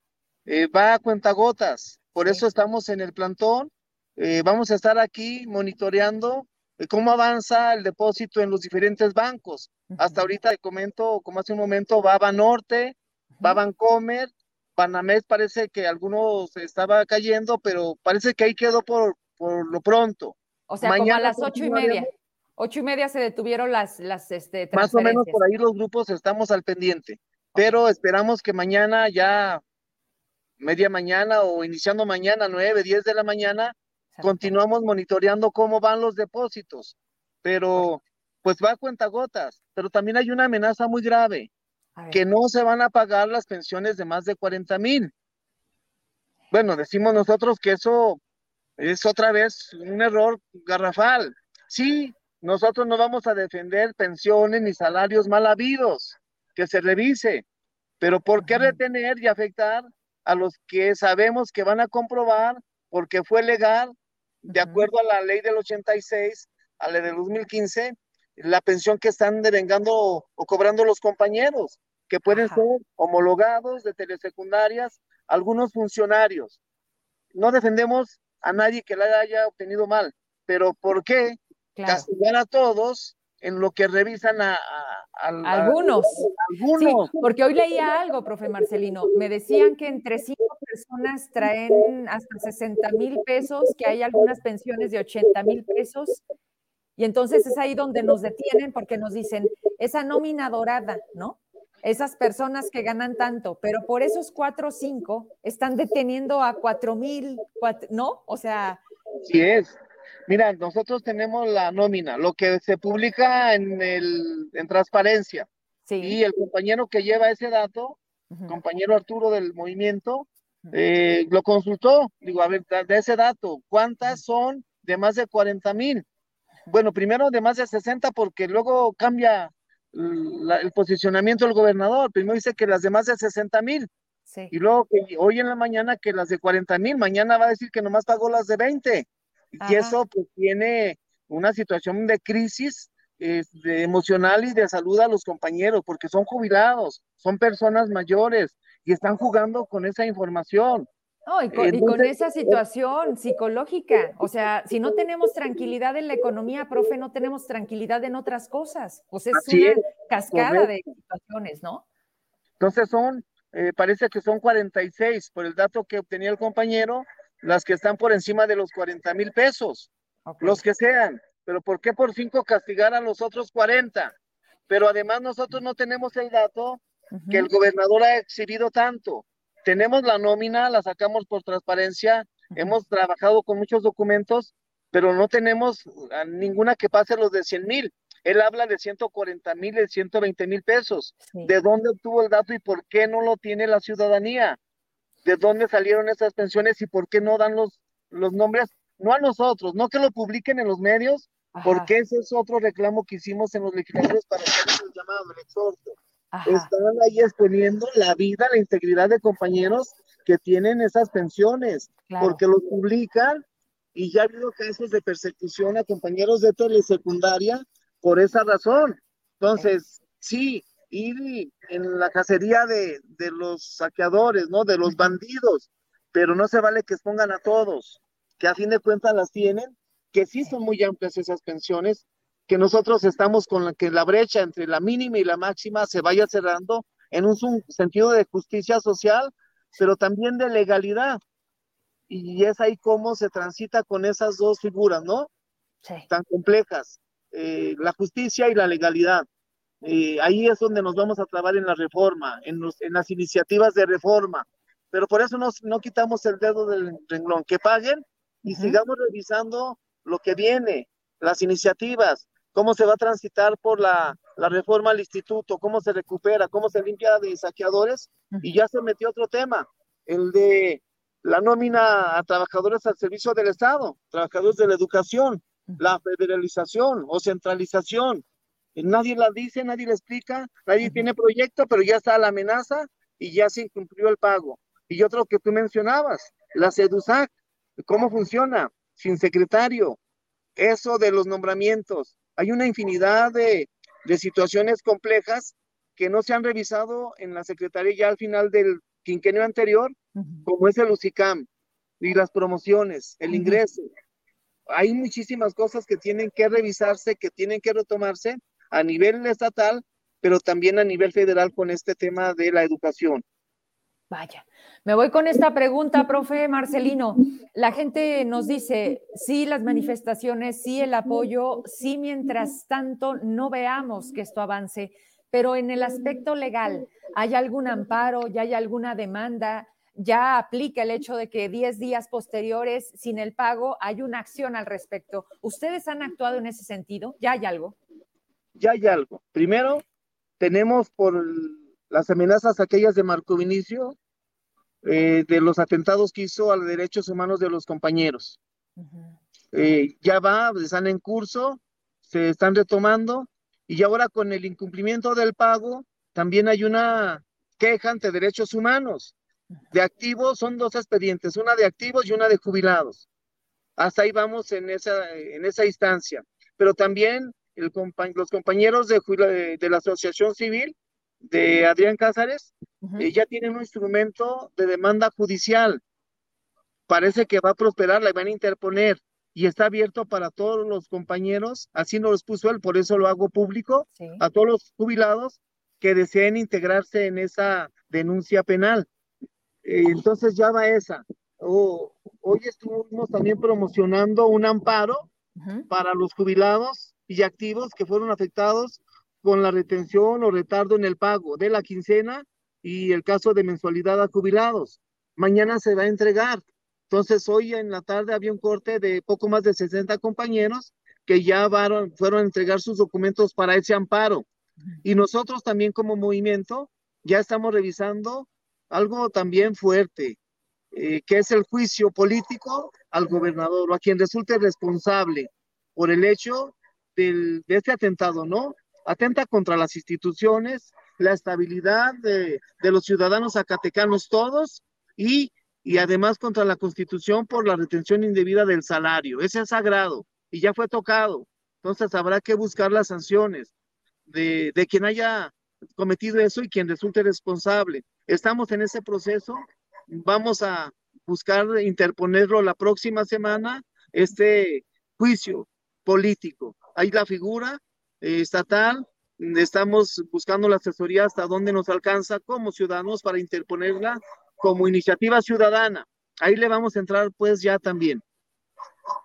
Eh, va a cuentagotas. Por eso estamos en el plantón. Eh, vamos a estar aquí monitoreando eh, cómo avanza el depósito en los diferentes bancos. Hasta ahorita te comento, como hace un momento, va Banorte, va Bancomer, Banamex parece que algunos estaba cayendo, pero parece que ahí quedó por, por lo pronto.
O sea, como a las ocho y media. Ocho y media se detuvieron las, las este,
Más o menos por ahí los grupos estamos al pendiente. Pero esperamos que mañana ya, media mañana o iniciando mañana, nueve, diez de la mañana, continuamos monitoreando cómo van los depósitos. Pero pues va a cuentagotas. Pero también hay una amenaza muy grave, que no se van a pagar las pensiones de más de 40 mil. Bueno, decimos nosotros que eso es otra vez un error garrafal. Sí, nosotros no vamos a defender pensiones ni salarios mal habidos, que se revise, pero ¿por qué retener y afectar a los que sabemos que van a comprobar porque fue legal, de acuerdo a la ley del 86, a la del 2015, la pensión que están devengando o cobrando los compañeros, que pueden ser homologados de telesecundarias, algunos funcionarios. No defendemos a nadie que la haya obtenido mal. Pero ¿por qué castigar a todos en lo que revisan a,
algunos? algunos. porque hoy leía algo, profe Marcelino. Me decían que entre cinco personas traen hasta 60 mil pesos, que hay algunas pensiones de 80 mil pesos. Y entonces es ahí donde nos detienen porque nos dicen, esa nómina dorada, ¿no? esas personas que ganan tanto, pero por esos cuatro o cinco están deteniendo a cuatro mil, ¿no? O sea.
Sí es. Mira, nosotros tenemos la nómina, lo que se publica en, el, en transparencia. Sí. Y el compañero que lleva ese dato, compañero Arturo del movimiento, eh, lo consultó. Digo, a ver, de ese dato, ¿cuántas son de más de 40 mil? Bueno, primero de más de 60 porque luego cambia el posicionamiento del gobernador. Primero dice que las demás de 60 mil. Y luego que hoy en la mañana que las de 40 mil, mañana va a decir que nomás pagó las de 20. Y eso pues tiene una situación de crisis emocional y de salud a los compañeros, porque son jubilados, son personas mayores y están jugando con esa información
y, con, esa situación psicológica, o sea, si no tenemos tranquilidad en la economía, profe, no tenemos tranquilidad en otras cosas. Pues es una cascada de situaciones, ¿no?
Entonces son, eh, parece que son 46 por el dato que obtenía el compañero, las que están por encima de los 40 mil pesos, los que sean. Pero ¿por qué por cinco castigar a los otros 40? Pero además nosotros no tenemos el dato que el gobernador ha exhibido tanto tenemos la nómina, la sacamos por transparencia, hemos trabajado con muchos documentos, pero no tenemos ninguna que pase los de 100 mil. Él habla de 140 mil, de 120 mil pesos. ¿De dónde obtuvo el dato y por qué no lo tiene la ciudadanía? ¿De dónde salieron esas pensiones y por qué no dan los, los nombres? No a nosotros, no que lo publiquen en los medios, porque ese es otro reclamo que hicimos en los legisladores para hacer el llamado, el exhorto están ahí exponiendo la vida, la integridad de compañeros que tienen esas pensiones, porque lo publican y ya ha habido casos de persecución a compañeros de telesecundaria por esa razón. Entonces, sí, ir en la cacería de, de los saqueadores, ¿no? De los bandidos, pero no se vale que expongan a todos, que a fin de cuentas las tienen que sí son muy amplias esas pensiones, que nosotros estamos con la, que la brecha entre la mínima y la máxima se vaya cerrando en un sentido de justicia social, pero también de legalidad. Y es ahí cómo se transita con esas dos figuras, ¿no? Sí. Tan complejas, eh, la justicia y la legalidad. Eh, ahí es donde nos vamos a trabar en la reforma, en, en las iniciativas de reforma. Pero por eso no quitamos el dedo del renglón, que paguen y sigamos revisando lo que viene, las iniciativas, cómo se va a transitar por la, la reforma al instituto, cómo se recupera, cómo se limpia de saqueadores. Y ya se metió otro tema, el de la nómina a trabajadores al servicio del Estado, trabajadores de la educación, la federalización o centralización. Nadie la dice, nadie la explica, nadie tiene proyecto, pero ya está la amenaza y ya se incumplió el pago. Y otro que tú mencionabas, la SEDUSAC, ¿cómo funciona? Sin secretario. Eso de los nombramientos. Hay una infinidad de, de situaciones complejas que no se han revisado en la Secretaría ya al final del quinquenio anterior, como es el UCICAM y las promociones, el ingreso. Hay muchísimas cosas que tienen que revisarse, que tienen que retomarse a nivel estatal, pero también a nivel federal con este tema de la educación.
Vaya, me voy con esta pregunta, profe Marcelino. La gente nos dice, sí, las manifestaciones, sí, el apoyo, sí, mientras tanto no veamos que esto avance, pero en el aspecto legal, ¿hay algún amparo, ya hay alguna demanda? ¿Ya aplica el hecho de que 10 días posteriores, sin el pago, hay una acción al respecto? ¿Ustedes han actuado en ese sentido? ¿Ya hay algo?
Ya hay algo. Primero, tenemos por las amenazas aquellas de Marco Vinicio, eh, de los atentados que hizo a los derechos humanos de los compañeros. Eh, ya va, están en curso, se están retomando y ahora con el incumplimiento del pago también hay una queja ante derechos humanos. De activos son dos expedientes, una de activos y una de jubilados. Hasta ahí vamos en esa, en esa instancia. Pero también el, los compañeros de, de la Asociación Civil de Adrián Cázares, eh, ya tienen un instrumento de demanda judicial. Parece que va a prosperar, la van a interponer y está abierto para todos los compañeros, así nos lo puso él, por eso lo hago público, a todos los jubilados que deseen integrarse en esa denuncia penal. Eh, entonces ya va esa. hoy estuvimos también promocionando un amparo para los jubilados y activos que fueron afectados con la retención o retardo en el pago de la quincena y el caso de mensualidad a jubilados. Mañana se va a entregar. Entonces, hoy en la tarde había un corte de poco más de 60 compañeros que ya fueron a entregar sus documentos para ese amparo. Y nosotros también como movimiento ya estamos revisando algo también fuerte, eh, que es el juicio político al gobernador o a quien resulte responsable por el hecho del, de este atentado, ¿no? atenta contra las instituciones, la estabilidad de, los ciudadanos zacatecanos todos y, y además contra la constitución por la retención indebida del salario. Ese es sagrado y ya fue tocado. Entonces habrá que buscar las sanciones de, de quien haya cometido eso y quien resulte responsable. Estamos en ese proceso. Vamos a buscar interponerlo la próxima semana, este juicio político. Hay la figura eh, estatal. Estamos buscando la asesoría hasta dónde nos alcanza como ciudadanos para interponerla como iniciativa ciudadana. Ahí le vamos a entrar pues ya también.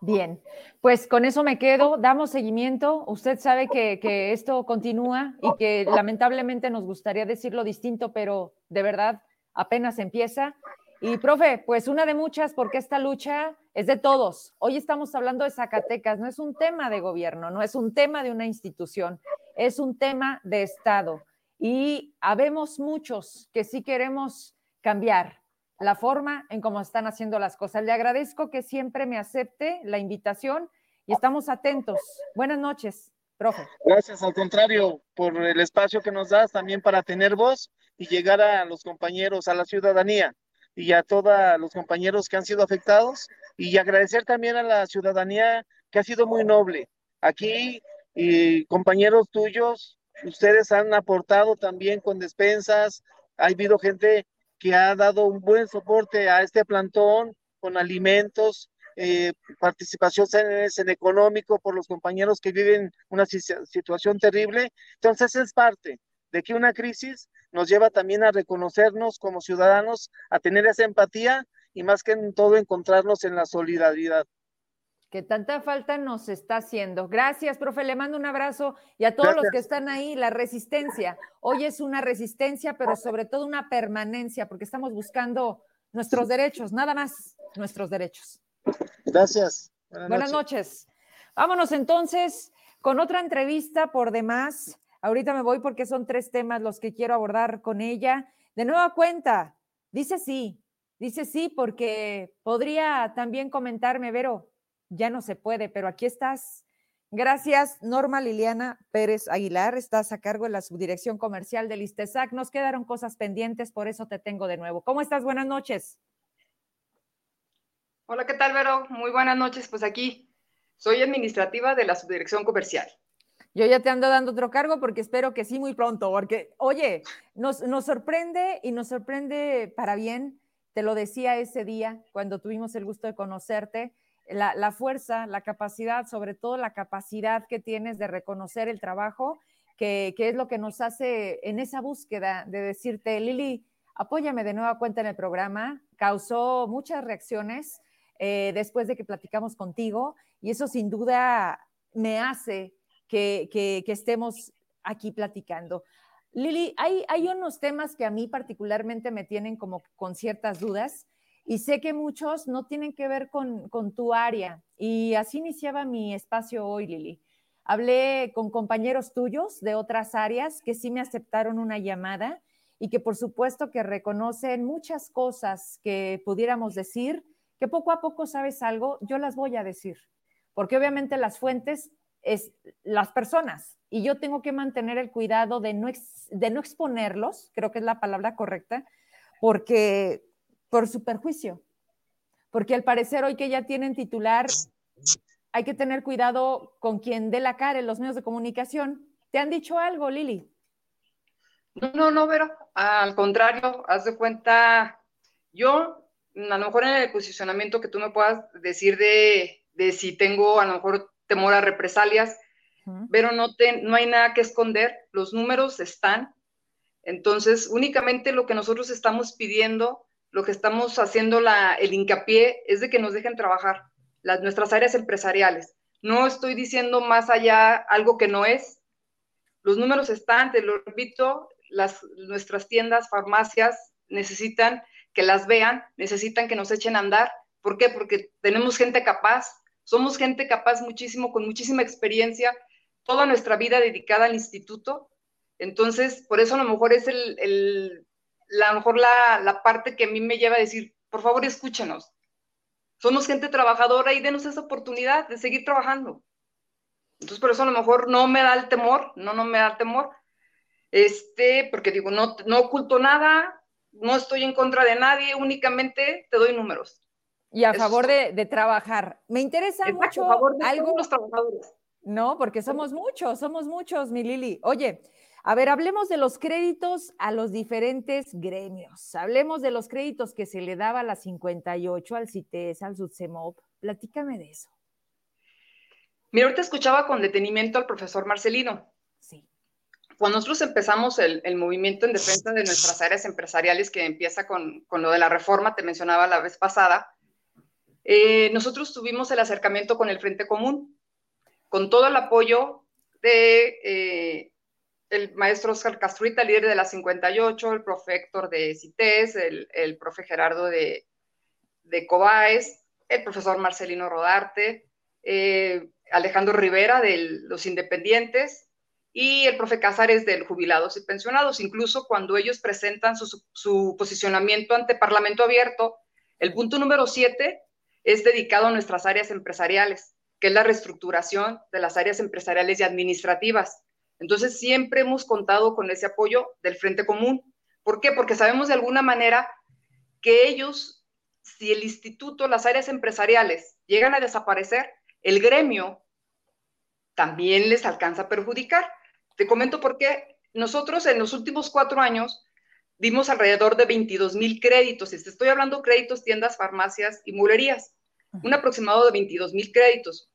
Bien, pues con eso me quedo, damos seguimiento. Usted sabe que, que, esto continúa y que lamentablemente nos gustaría decirlo distinto, pero de verdad apenas empieza. Y profe, pues una de muchas, porque esta lucha es de todos. Hoy estamos hablando de Zacatecas, no es un tema de gobierno, no es un tema de una institución, es un tema de Estado. Y habemos muchos que sí queremos cambiar la forma en cómo están haciendo las cosas. Le agradezco que siempre me acepte la invitación y estamos atentos. Buenas noches, profe.
Gracias, al contrario, por el espacio que nos das también para tener voz y llegar a los compañeros, a la ciudadanía y a todos los compañeros que han sido afectados y agradecer también a la ciudadanía que ha sido muy noble. Aquí, y compañeros tuyos, ustedes han aportado también con despensas, ha habido gente que ha dado un buen soporte a este plantón con alimentos eh, participaciones en económico por los compañeros que viven una situación terrible. Entonces es parte de que una crisis nos lleva también a reconocernos como ciudadanos, a tener esa empatía y más que en todo encontrarnos en la solidaridad.
Que tanta falta nos está haciendo. Gracias, profe. Le mando un abrazo y a todos los que están ahí, la resistencia. Hoy es una resistencia, pero sobre todo una permanencia, porque estamos buscando nuestros derechos, nada más nuestros derechos.
Gracias.
Buenas, noches. Vámonos entonces con otra entrevista por demás. Ahorita me voy porque son tres temas los que quiero abordar con ella. De nueva cuenta, dice sí, dice sí porque podría también comentarme, Vero, ya no se puede, pero aquí estás. Gracias, Norma Liliana Pérez Aguilar. Estás a cargo de la subdirección comercial del ISTESAC. Nos quedaron cosas pendientes, por eso te tengo de nuevo. ¿Cómo estás? Buenas noches.
Hola, ¿qué tal, Vero? Muy buenas noches. Pues aquí soy administrativa de la subdirección comercial.
Yo ya te ando dando otro cargo porque espero que sí muy pronto, porque, oye, nos, nos sorprende y nos sorprende para bien. Te lo decía ese día cuando tuvimos el gusto de conocerte la, fuerza, la capacidad, sobre todo la capacidad que tienes de reconocer el trabajo, que, es lo que nos hace en esa búsqueda de decirte, Lili, apóyame de nueva cuenta en el programa. Causó muchas reacciones eh, después de que platicamos contigo y eso sin duda me hace que, que, estemos aquí platicando. Lili, hay, unos temas que a mí particularmente me tienen como con ciertas dudas y sé que muchos no tienen que ver con, tu área. Y así iniciaba mi espacio hoy, Lili. Hablé con compañeros tuyos de otras áreas que sí me aceptaron una llamada y que por supuesto que reconocen muchas cosas que pudiéramos decir, que poco a poco sabes algo, yo las voy a decir, porque obviamente las fuentes es las personas y yo tengo que mantener el cuidado de no, de no exponerlos, creo que es la palabra correcta, porque por su perjuicio. Porque al parecer hoy que ya tienen titular, hay que tener cuidado con quien dé la cara en los medios de comunicación. ¿Te han dicho algo, Lili?
No, no, no. Al contrario, haz de cuenta, yo, a lo mejor en el posicionamiento que tú me puedas decir de, de si tengo a lo mejor temor a represalias, pero no, te, no hay nada que esconder, los números están. Entonces, únicamente lo que nosotros estamos pidiendo lo que estamos haciendo la, el hincapié es de que nos dejen trabajar las, nuestras áreas empresariales. No estoy diciendo más allá algo que no es. Los números están, te lo repito, las, nuestras tiendas, farmacias necesitan que las vean, necesitan que nos echen a andar. ¿Por qué? Porque tenemos gente capaz, somos gente capaz muchísimo, con muchísima experiencia, toda nuestra vida dedicada al instituto. Entonces, por eso a lo mejor es el la, a lo mejor la, parte que a mí me lleva a decir, por favor, escúchenos. Somos gente trabajadora y denos esa oportunidad de seguir trabajando. Entonces, por eso a lo mejor no me da el temor, no, no me da el temor, este, porque digo, no, no oculto nada, no estoy en contra de nadie, únicamente te doy números.
Y a favor de, trabajar. Me interesa mucho
a favor de algo. los trabajadores.
No, porque somos muchos, somos muchos, mi Lili. Oye, a ver, hablemos de los créditos a los diferentes gremios. Hablemos de los créditos que se le daba a la 58, al CITES, al SUTSEMOP. Platícame de eso.
Mira, ahorita escuchaba con detenimiento al profesor Marcelino.
Sí.
Cuando nosotros empezamos el, movimiento en defensa de nuestras áreas empresariales, que empieza con, lo de la reforma, te mencionaba la vez pasada, eh, nosotros tuvimos el acercamiento con el Frente Común, con todo el apoyo de eh, el maestro Oscar Castruita, líder de la 58, el profe Héctor de CITES, el, el profe Gerardo de, de Cobaes, el profesor Marcelino Rodarte, eh, Alejandro Rivera de los Independientes y el profe Cázares del Jubilados y Pensionados. Incluso cuando ellos presentan su, su posicionamiento ante Parlamento Abierto, el punto número 7 es dedicado a nuestras áreas empresariales, que es la reestructuración de las áreas empresariales y administrativas entonces, siempre hemos contado con ese apoyo del Frente Común. ¿Por qué? Porque sabemos de alguna manera que ellos, si el instituto, las áreas empresariales llegan a desaparecer, el gremio también les alcanza a perjudicar. Te comento por qué. Nosotros en los últimos cuatro años dimos alrededor de 22 mil créditos. Estoy hablando créditos, tiendas, farmacias y mulerías. un aproximado de 22 mil créditos,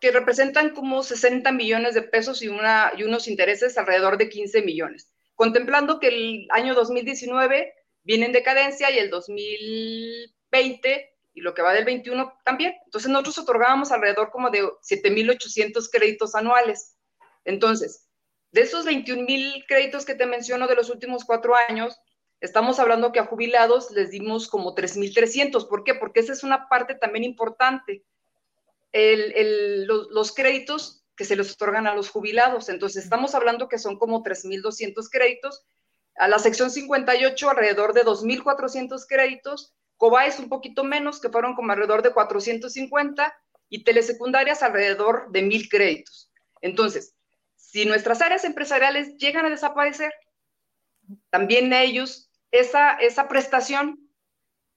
que representan como 60 millones de pesos y, una, y unos intereses alrededor de 15 millones, contemplando que el año 2019 viene en decadencia y el 2020 y lo que va del 21 también. Entonces nosotros otorgábamos alrededor como de 7.800 créditos anuales. Entonces, de esos 21.000 créditos que te menciono de los últimos cuatro años, estamos hablando que a jubilados les dimos como 3.300. ¿Por qué? Porque esa es una parte también importante. los, créditos que se les otorgan a los jubilados. Entonces, estamos hablando que son como 3.200 créditos. A la sección 58, alrededor de 2.400 créditos es un poquito menos, que fueron como alrededor de 450, y telesecundarias alrededor de 1000 créditos. Entonces, si nuestras áreas empresariales llegan a desaparecer, también ellos, esa, esa prestación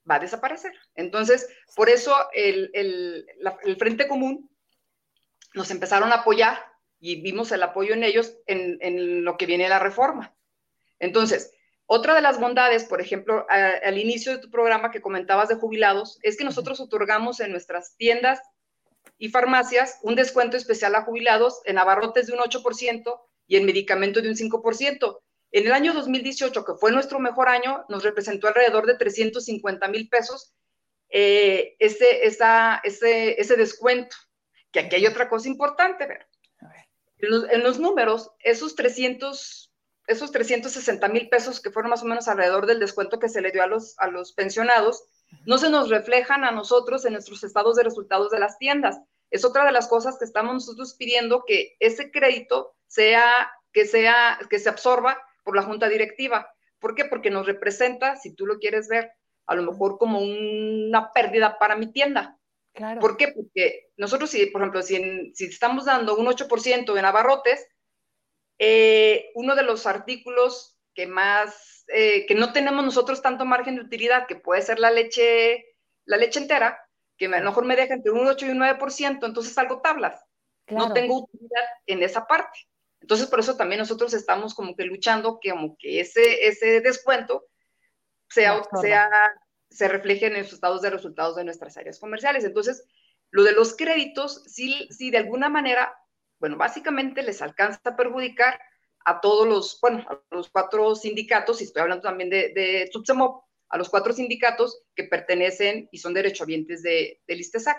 va a desaparecer. Entonces, por eso el, el, el Frente Común nos empezaron a apoyar y vimos el apoyo en ellos en, en lo que viene la reforma. Entonces, otra de las bondades, por ejemplo, al inicio de tu programa que comentabas de jubilados, es que nosotros otorgamos en nuestras tiendas y farmacias un descuento especial a jubilados en abarrotes de un 8% y en medicamentos de un 5%. En el año 2018, que fue nuestro mejor año, nos representó alrededor de 350 mil pesos eh, ese, ese, ese, descuento. Que aquí hay otra cosa importante, ver. En los, en los números, esos 300 esos 360 mil pesos que fueron más o menos alrededor del descuento que se le dio a los, a los pensionados, no se nos reflejan a nosotros en nuestros estados de resultados de las tiendas. Es otra de las cosas que estamos nosotros pidiendo que ese crédito sea, que sea, que se absorba por la junta directiva. ¿Por qué? Porque nos representa, si tú lo quieres ver, a lo mejor como una pérdida para mi tienda. Claro. ¿Por qué? Porque nosotros, si, por ejemplo, si, si estamos dando un 8% en abarrotes, eh, uno de los artículos que más, eh, que no tenemos nosotros tanto margen de utilidad, que puede ser la leche, la leche entera, que a lo mejor me deja entre un 8 y un 9%, entonces salgo tablas. No tengo utilidad en esa parte. Entonces, por eso también nosotros estamos como que luchando que como que ese, ese descuento sea, sea, se refleje en los estados de resultados de nuestras áreas comerciales. Entonces, lo de los créditos, sí, sí de alguna manera bueno, básicamente les alcanza a perjudicar a todos los, bueno, a los cuatro sindicatos, y estoy hablando también de, de a los cuatro sindicatos que pertenecen y son derechohabientes de, del ISTESAC.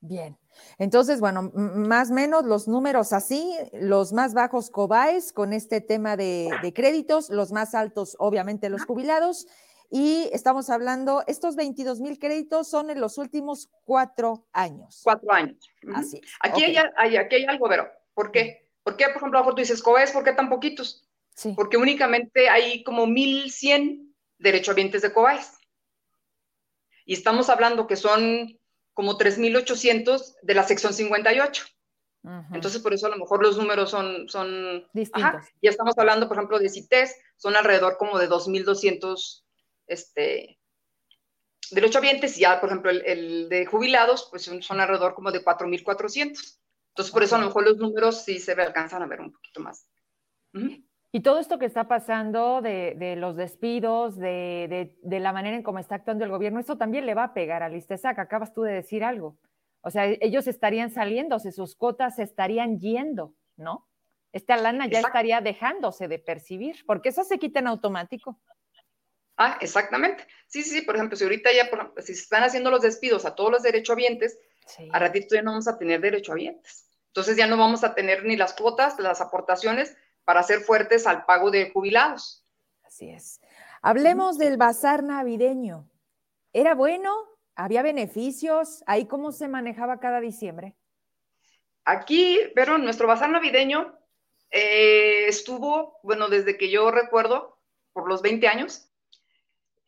Bien, entonces, bueno, más o menos los números así, los más bajos COBAES con este tema de, de créditos, los más altos, obviamente, los jubilados, y estamos hablando, estos 22 mil créditos son en los últimos cuatro años.
Cuatro años. Así Aquí, hay, aquí hay algo, pero ¿por qué? ¿Por qué, por ejemplo, tú dices, COBES, ¿por qué tan poquitos? Sí. Porque únicamente hay como 1.100 derechohabientes de COBAES. Y estamos hablando que son como 3.800 de la sección 58. Entonces, por eso a lo mejor los números son, son distintos. Y estamos hablando, por ejemplo, de CITES, son alrededor como de 2.200 este, derechohabientes y ya, por ejemplo, el, de jubilados, pues son, alrededor como de 4.400. Entonces, por eso a lo mejor los números sí se alcanzan a ver un poquito más.
Y todo esto que está pasando de, los despidos, de, la manera en cómo está actuando el gobierno, esto también le va a pegar a Listesac. Acabas tú de decir algo. O sea, ellos estarían saliéndose, sus cotas se estarían yendo, ¿no? Esta lana ya estaría dejándose de percibir, porque eso se quita en automático.
Ah, exactamente. Sí, sí, sí, por ejemplo, si ahorita ya, si se están haciendo los despidos a todos los derechohabientes, a ratito ya no vamos a tener derechohabientes. Entonces ya no vamos a tener ni las cuotas, las aportaciones para ser fuertes al pago de jubilados.
Así es. Hablemos del bazar navideño. ¿Era bueno? ¿Había beneficios? ¿Ahí cómo se manejaba cada diciembre?
Aquí, pero nuestro bazar navideño eh, estuvo, bueno, desde que yo recuerdo, por los 20 años,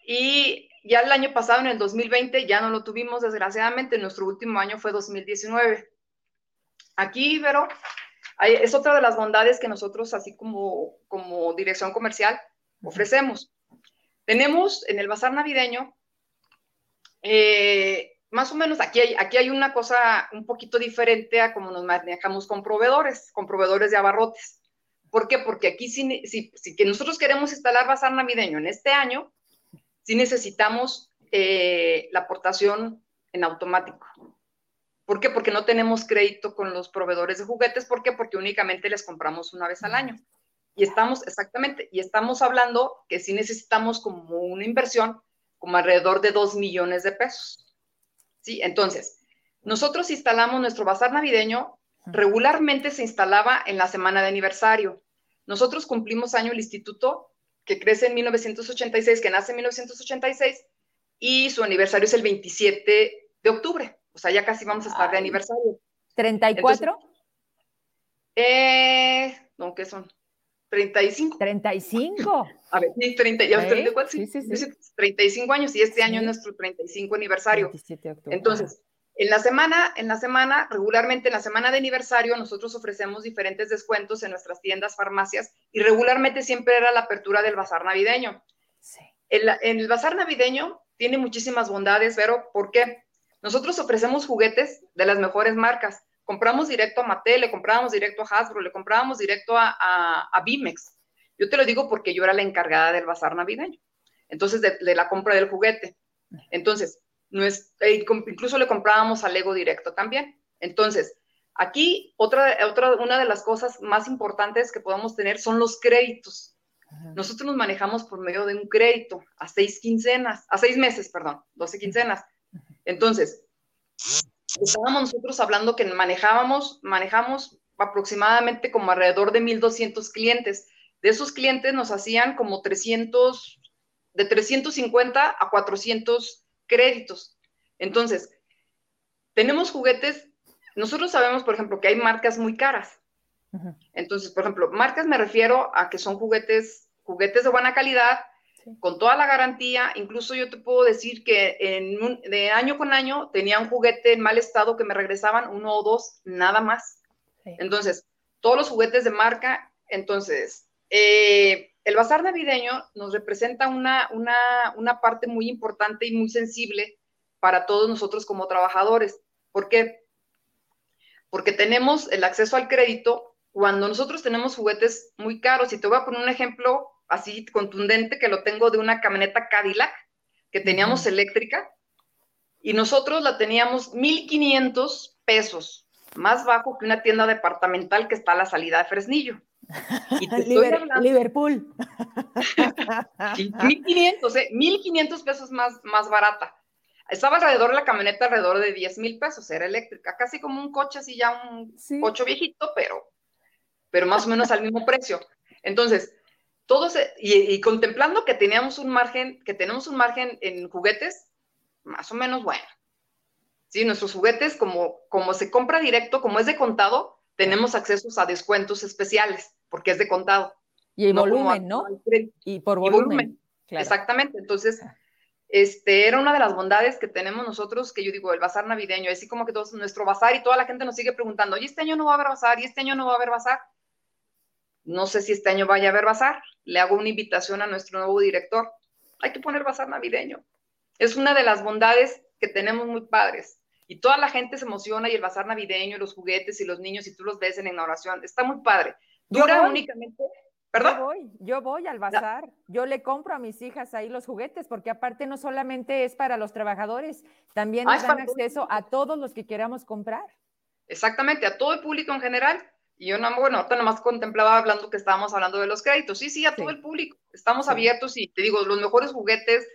y ya el año pasado, en el 2020, ya no lo tuvimos, desgraciadamente, nuestro último año fue 2019. Aquí, pero es otra de las bondades que nosotros, así como, como dirección comercial, ofrecemos. Tenemos en el bazar navideño, eh, más o menos aquí hay, aquí hay una cosa un poquito diferente a como nos manejamos con proveedores, con proveedores de abarrotes. ¿Por qué? Porque aquí si, si, si que nosotros queremos instalar bazar navideño en este año, sí necesitamos eh, la aportación en automático. ¿Por qué? Porque no tenemos crédito con los proveedores de juguetes. ¿Por qué? Porque únicamente les compramos una vez al año. Y estamos, exactamente, y estamos hablando que sí necesitamos como una inversión como alrededor de 2 millones de pesos. ¿Sí? Entonces, nosotros instalamos nuestro bazar navideño, regularmente se instalaba en la semana de aniversario. Nosotros cumplimos año el instituto, que crece en 1986, que nace en 1986, y su aniversario es el 27 de octubre. O sea, ya casi vamos a estar de aniversario.
¿34?
eh, no, ¿qué son? 35.
35.
A ver, sí, 30, ya, sí, sí, sí, 35 años y este año es nuestro 35 aniversario. 27 de octubre. Entonces, en la semana, en la semana, regularmente en la semana de aniversario, nosotros ofrecemos diferentes descuentos en nuestras tiendas, farmacias, y regularmente siempre era la apertura del bazar navideño. Sí. En, el bazar navideño tiene muchísimas bondades, pero ¿por qué? Nosotros ofrecemos juguetes de las mejores marcas. Compramos directo a Mattel, le comprábamos directo a Hasbro, le comprábamos directo a, a, Bimex. Yo te lo digo porque yo era la encargada del bazar navideño. Entonces, de la compra del juguete. Entonces, eh, incluso le comprábamos al Lego directo también. Entonces, aquí otra, otra, una de las cosas más importantes que podemos tener son los créditos. Nosotros nos manejamos por medio de un crédito a seis quincenas, a seis meses, perdón, doce quincenas. Entonces, estábamos nosotros hablando que manejábamos, manejamos aproximadamente como alrededor de 1.200 clientes. De esos clientes nos hacían como 300, de 350 a 400 créditos. Entonces, tenemos juguetes, nosotros sabemos, por ejemplo, que hay marcas muy caras. Entonces, por ejemplo, marcas me refiero a que son juguetes, juguetes de buena calidad, con toda la garantía. Incluso yo te puedo decir que en de año con año tenía un juguete en mal estado que me regresaban uno o dos, nada más. Entonces, todos los juguetes de marca, entonces, eh, el bazar navideño nos representa una, una, parte muy importante y muy sensible para todos nosotros como trabajadores. ¿Por qué? Porque tenemos el acceso al crédito cuando nosotros tenemos juguetes muy caros. Y te voy a poner un ejemplo así contundente que lo tengo de una camioneta Cadillac que teníamos eléctrica y nosotros la teníamos 1.500 pesos, más bajo que una tienda departamental que está a la salida de Fresnillo.
Y Liverpool.
1500, 1500 pesos más, más barata. Estaba alrededor la camioneta, alrededor de 10 mil pesos, era eléctrica, casi como un coche, así ya un coche viejito, pero, pero más o menos al mismo precio. Entonces, todos, y, contemplando que teníamos un margen, que tenemos un margen en juguetes, más o menos bueno. Sí, nuestros juguetes, como, como se compra directo, como es de contado, tenemos accesos a descuentos especiales porque es de contado.
Y el volumen, ¿no? Y por volumen.
Exactamente. Entonces, este, era una de las bondades que tenemos nosotros, que yo digo, el bazar navideño, así como que todo nuestro bazar y toda la gente nos sigue preguntando, ¿y este año no va a haber bazar? ¿Y este año no va a haber bazar? No sé si este año vaya a haber bazar. Le hago una invitación a nuestro nuevo director. Hay que poner bazar navideño. Es una de las bondades que tenemos muy padres. Y toda la gente se emociona y el bazar navideño, y los juguetes y los niños, y tú los ves en inauguración. Está muy padre. Dura únicamente. ¿Perdón?
Yo voy, yo voy al bazar, yo le compro a mis hijas ahí los juguetes, porque aparte no solamente es para los trabajadores, también ah, nos dan acceso a todos los que queramos comprar.
Exactamente, a todo el público en general. Y yo no, bueno, ahorita nomás contemplaba hablando que estábamos hablando de los créditos. Sí, sí, a todo el público. Estamos abiertos y te digo, los mejores juguetes,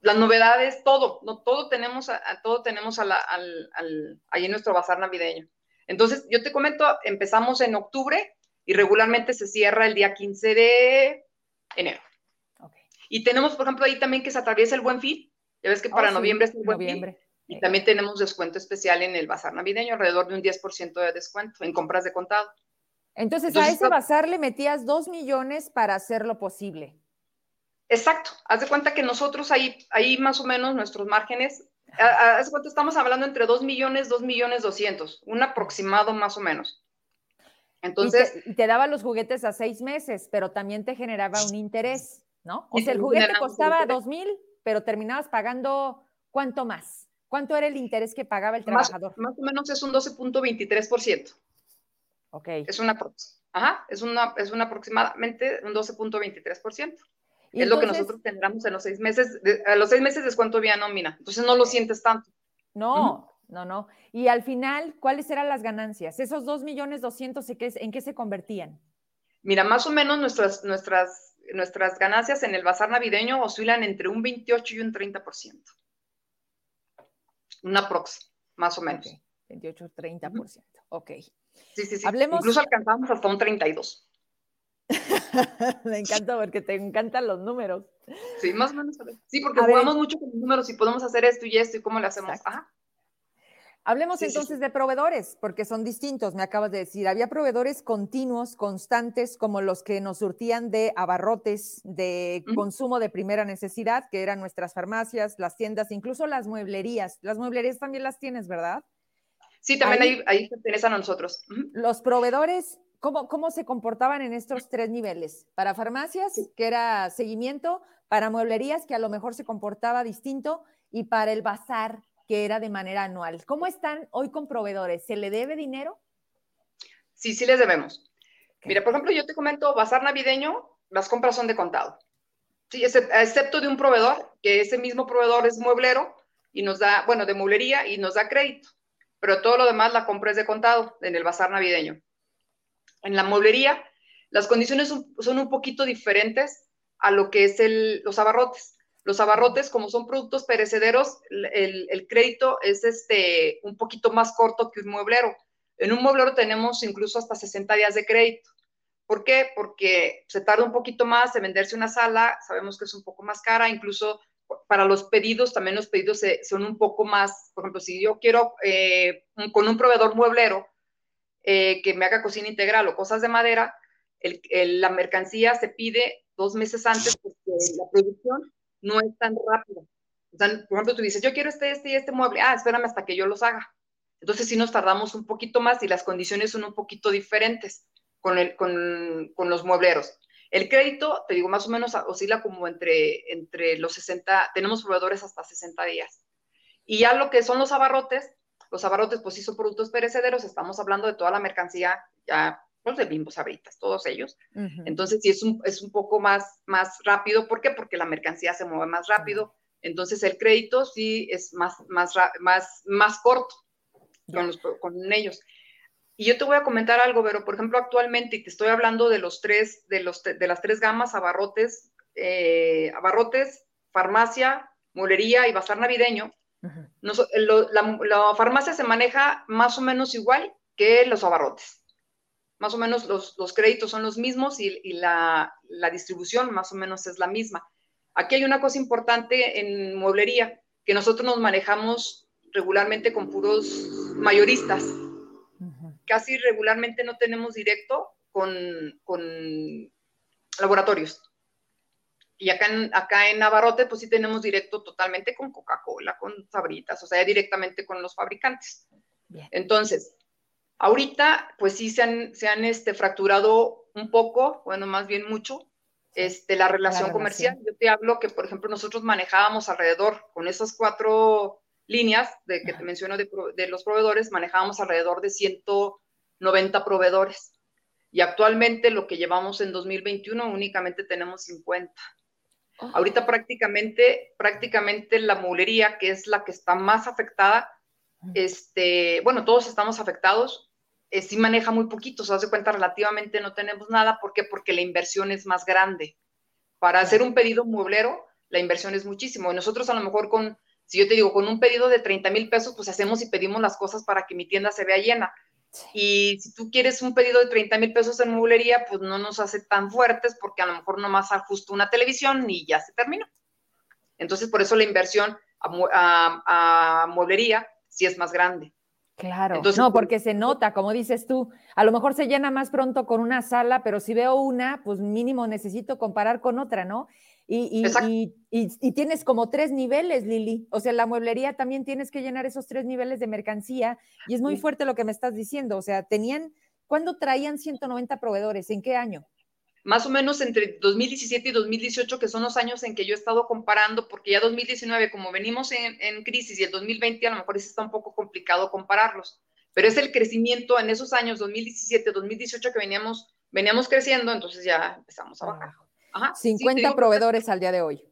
las novedades, todo, no, todo tenemos, a, todo tenemos a al, al, ahí en nuestro bazar navideño. Entonces, yo te comento, empezamos en octubre, y regularmente se cierra el día 15 de enero. Y tenemos, por ejemplo, ahí también que se atraviesa el buen fin. Ya ves que para oh, noviembre es el buen noviembre. Y también tenemos descuento especial en el bazar navideño, alrededor de un 10% de descuento en compras de contado.
Entonces, a ese bazar le metías 2 millones para hacerlo posible.
Exacto. Haz de cuenta que nosotros ahí, ahí más o menos nuestros márgenes, haz de cuenta estamos hablando entre 2 millones, 2 millones 200, un aproximado más o menos. Entonces.
Y te, daba los juguetes a seis meses, pero también te generaba un interés, ¿no? O sea, el juguete costaba dos mil, pero terminabas pagando ¿cuánto más? ¿Cuánto era el interés que pagaba el trabajador?
Más, o menos es un 12.23%. Ok. Es una, ajá, es una, es una aproximadamente un 12.23%. Es lo que nosotros tendremos en los seis meses. a los seis meses es cuánto había nómina. Entonces no lo sientes tanto.
No, no, no. Y al final, ¿cuáles eran las ganancias? Esos 2 millones 200, ¿en qué se convertían?
Mira, más o menos nuestras, nuestras, nuestras ganancias en el bazar navideño oscilan entre un 28 y un 30%. Una prox, más o menos.
28, 30%. Ok.
Sí, sí, sí. Hablemos... Incluso alcanzamos hasta un 32.
Me encanta porque te encantan los números.
Sí, más o menos. Sí, porque jugamos mucho con los números y podemos hacer esto y esto y cómo lo hacemos.
Hablemos entonces de proveedores, porque son distintos, me acabas de decir. Había proveedores continuos, constantes, como los que nos surtían de abarrotes, de consumo de primera necesidad, que eran nuestras farmacias, las tiendas, incluso las mueblerías. Las mueblerías también las tienes, ¿verdad?
Sí, también ahí, ahí, pertenecen a nosotros.
Los proveedores, ¿cómo, ¿cómo se comportaban en estos tres niveles? Para farmacias, que era seguimiento, para mueblerías, que a lo mejor se comportaba distinto, y para el bazar, que era de manera anual. ¿Cómo están hoy con proveedores? ¿Se le debe dinero?
Sí, sí les debemos. Mira, por ejemplo, yo te comento, bazar navideño, las compras son de contado. Sí, excepto de un proveedor, que ese mismo proveedor es mueblero y nos da, bueno, de mueblería y nos da crédito. Pero todo lo demás la compra es de contado en el bazar navideño. En la mueblería, las condiciones son un poquito diferentes a lo que es el, los abarrotes. Los abarrotes, como son productos perecederos, el, crédito es este, un poquito más corto que un mueblero. En un mueblero tenemos incluso hasta 60 días de crédito. ¿Por qué? Porque se tarda un poquito más en venderse una sala, sabemos que es un poco más cara, incluso para los pedidos, también los pedidos son un poco más, por ejemplo, si yo quiero eh, con un proveedor mueblero eh, que me haga cocina integral o cosas de madera, la mercancía se pide dos meses antes porque la producción no es tan rápido. O sea, por ejemplo, tú dices, yo quiero este, este y este mueble. Ah, espérame hasta que yo los haga. Entonces sí nos tardamos un poquito más y las condiciones son un poquito diferentes con, el, con, con los muebleros. El crédito, te digo, más o menos oscila como entre, entre los 60, tenemos proveedores hasta 60 días. Y ya lo que son los abarrotes, los abarrotes pues sí son productos perecederos, estamos hablando de toda la mercancía ya los de Bimbo Sabritas, todos ellos. Entonces, sí es un, es un poco más, más rápido. ¿Por qué? Porque la mercancía se mueve más rápido. Entonces, el crédito sí es más, más, más, más corto con, los, con ellos. Y yo te voy a comentar algo, pero por ejemplo, actualmente, y te estoy hablando de los tres, de, los, de las tres gamas, abarrotes, eh, abarrotes, farmacia, molería y bazar navideño. la, la farmacia se maneja más o menos igual que los abarrotes más o menos los, créditos son los mismos y, la, distribución más o menos es la misma. Aquí hay una cosa importante en mueblería, que nosotros nos manejamos regularmente con puros mayoristas. Casi regularmente no tenemos directo con, laboratorios. Y acá en, acá en Navarrote, pues sí tenemos directo totalmente con Coca-Cola, con Sabritas, o sea, directamente con los fabricantes. Entonces, Ahorita, pues sí se han, se han este, fracturado un poco, bueno, más bien mucho, este, la relación comercial. Yo te hablo que, por ejemplo, nosotros manejábamos alrededor, con esas cuatro líneas de que te menciono de, los proveedores, manejábamos alrededor de 190 proveedores. Y actualmente lo que llevamos en 2021 únicamente tenemos 50. Ahorita prácticamente, prácticamente la mulería, que es la que está más afectada, este, bueno, todos estamos afectados, eh, sí maneja muy poquito, se hace cuenta relativamente no tenemos nada. ¿Por qué? Porque la inversión es más grande. Para hacer un pedido mueblero, la inversión es muchísimo. Y nosotros a lo mejor con, si yo te digo, con un pedido de 30 mil pesos, pues hacemos y pedimos las cosas para que mi tienda se vea llena. Y si tú quieres un pedido de 30 mil pesos en mueblería, pues no nos hace tan fuertes porque a lo mejor nomás ajusto una televisión y ya se terminó. Entonces, por eso la inversión a, a mueblería sí es más grande.
Claro, no, pues, porque se nota, como dices tú, a lo mejor se llena más pronto con una sala, pero si veo una, pues mínimo necesito comparar con otra, ¿no? Y, y, tienes como tres niveles, Lili. O sea, la mueblería también tienes que llenar esos tres niveles de mercancía y es muy fuerte lo que me estás diciendo. O sea, tenían, ¿cuándo traían 190 proveedores? ¿En qué año?
Más o menos entre 2017 y 2018, que son los años en que yo he estado comparando, porque ya 2019, como venimos en, crisis, y el 2020 a lo mejor está un poco complicado compararlos, pero es el crecimiento en esos años, 2017, 2018, que veníamos, veníamos creciendo, entonces ya empezamos a bajar.
Ajá, 50 proveedores al día de hoy.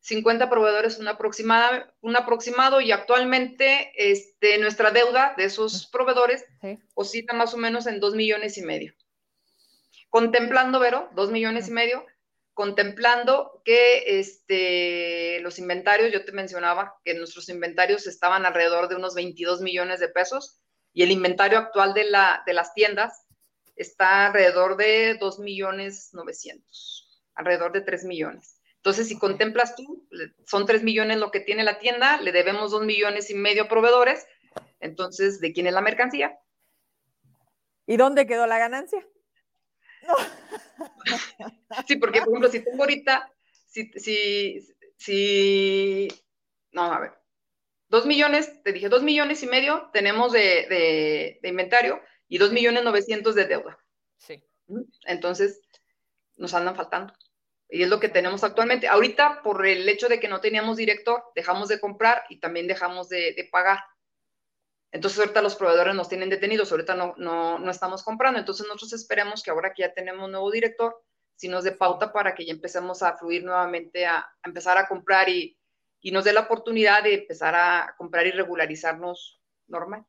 50 proveedores, un, aproximada, un aproximado, y actualmente este, nuestra deuda de esos proveedores oscila más o menos en 2 millones y medio. Contemplando, Vero, 2 millones y medio, contemplando que este, los inventarios, yo te mencionaba que nuestros inventarios estaban alrededor de unos 22 millones de pesos, y el inventario actual de, la, de las tiendas está alrededor de 2 millones 900, alrededor de 3 millones. Entonces, si contemplas tú, son 3 millones lo que tiene la tienda, le debemos 2 millones y medio a proveedores, entonces, ¿de quién es la mercancía?
¿Y dónde quedó la ganancia?
Sí, porque, por ejemplo, si tengo ahorita, si, si, si, no, a ver, 2 millones, te dije 2 millones y medio tenemos de, de inventario y 2 millones 900 de deuda.
Sí.
Entonces, nos andan faltando. Y es lo que tenemos actualmente. Ahorita, por el hecho de que no teníamos director, dejamos de comprar y también dejamos de, pagar. Entonces, ahorita los proveedores nos tienen detenidos, ahorita no, no, no, estamos comprando. Entonces, nosotros esperemos que ahora que ya tenemos nuevo director, si nos dé pauta para que ya empecemos a fluir nuevamente, a, empezar a comprar y, y nos dé la oportunidad de empezar a comprar y regularizarnos normal.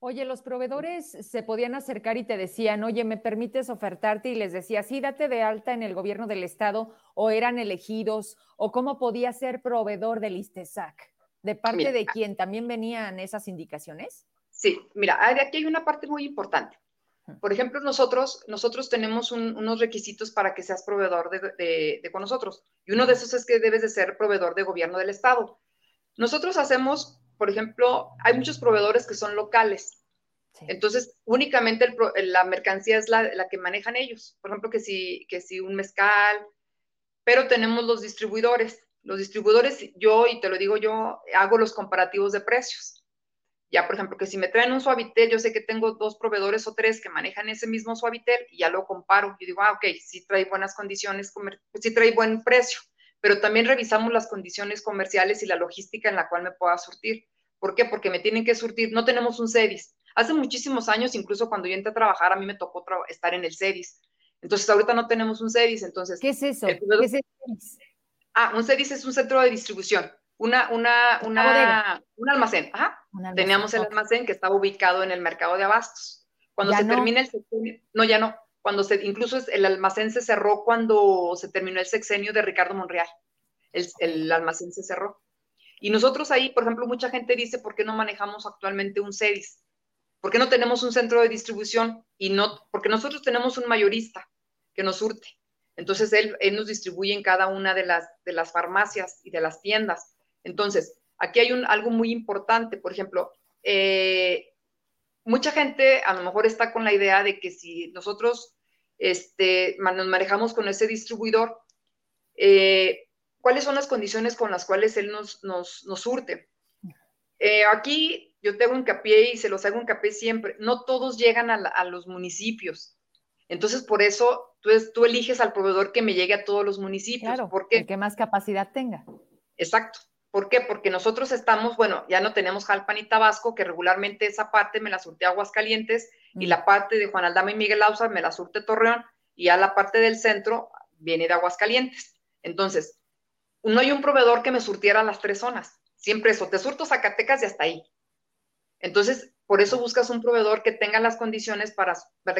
Oye, los proveedores se podían acercar y te decían, oye, ¿me permites ofertarte? Y les decía, sí, date de alta en el gobierno del estado, o eran elegidos, o cómo podía ser proveedor del ISTESAC. ¿De parte de quién? ¿También venían esas indicaciones?
Sí, mira, aquí hay una parte muy importante. Por ejemplo, nosotros, nosotros tenemos unos requisitos para que seas proveedor de, de, con nosotros. Y uno de esos es que debes de ser proveedor de gobierno del estado. Nosotros hacemos por ejemplo, hay muchos proveedores que son locales. Entonces, únicamente la mercancía es la, que manejan ellos. Por ejemplo, que si, que si un mezcal, pero tenemos los distribuidores. Los distribuidores, yo, y te lo digo yo, hago los comparativos de precios. Ya, por ejemplo, que si me traen un suavitel, yo sé que tengo dos proveedores o tres que manejan ese mismo suavitel y ya lo comparo. Y digo, ah, ok, sí trae buenas condiciones, sí trae buen precio pero también revisamos las condiciones comerciales y la logística en la cual me pueda surtir. ¿Por qué? Porque me tienen que surtir. No tenemos un CEDIS. Hace muchísimos años, incluso cuando yo entré a trabajar, a mí me tocó estar en el CEDIS. Entonces, ahorita no tenemos un CEDIS. Entonces,
¿qué es eso? ¿Qué es CEDIS?
Ah, un CEDIS es un centro de distribución. Una, una, una, un almacén. Ajá. Teníamos el almacén que estaba ubicado en el mercado de abastos. Cuando se termina el sexenio, no, ya no. Cuando se, incluso el almacén se cerró cuando se terminó el sexenio de Ricardo Monreal. El, el almacén se cerró. Y nosotros ahí, por ejemplo, mucha gente dice, ¿por qué no manejamos actualmente un CEDIS? ¿Por qué no tenemos un centro de distribución? Y no, porque nosotros tenemos un mayorista que nos surte. Entonces, él, nos distribuye en cada una de las, de las farmacias y de las tiendas. Entonces, aquí hay un, algo muy importante. Por ejemplo, eh, mucha gente a lo mejor está con la idea de que si nosotros este, nos manejamos con ese distribuidor, eh, cuáles son las condiciones con las cuales él nos, nos, nos surte. Eh, aquí yo tengo hincapié y se los hago hincapié siempre, no todos llegan a, los municipios. Entonces, por eso tú, tú, eliges al proveedor que me llegue a todos los municipios.
Claro,
porque
el que más capacidad tenga.
Exacto. ¿Por qué? Porque nosotros estamos, bueno, ya no tenemos Jalpan y Tabasco, que regularmente esa parte me la surte Aguascalientes, y mm. la parte de Juan Aldama y Miguel Ausa me la surte Torreón, y ya la parte del centro viene de Aguascalientes. Entonces, no hay un proveedor que me surtiera las tres zonas. Siempre eso, te surto Zacatecas y hasta ahí. Entonces, por eso buscas un proveedor que tenga las condiciones para,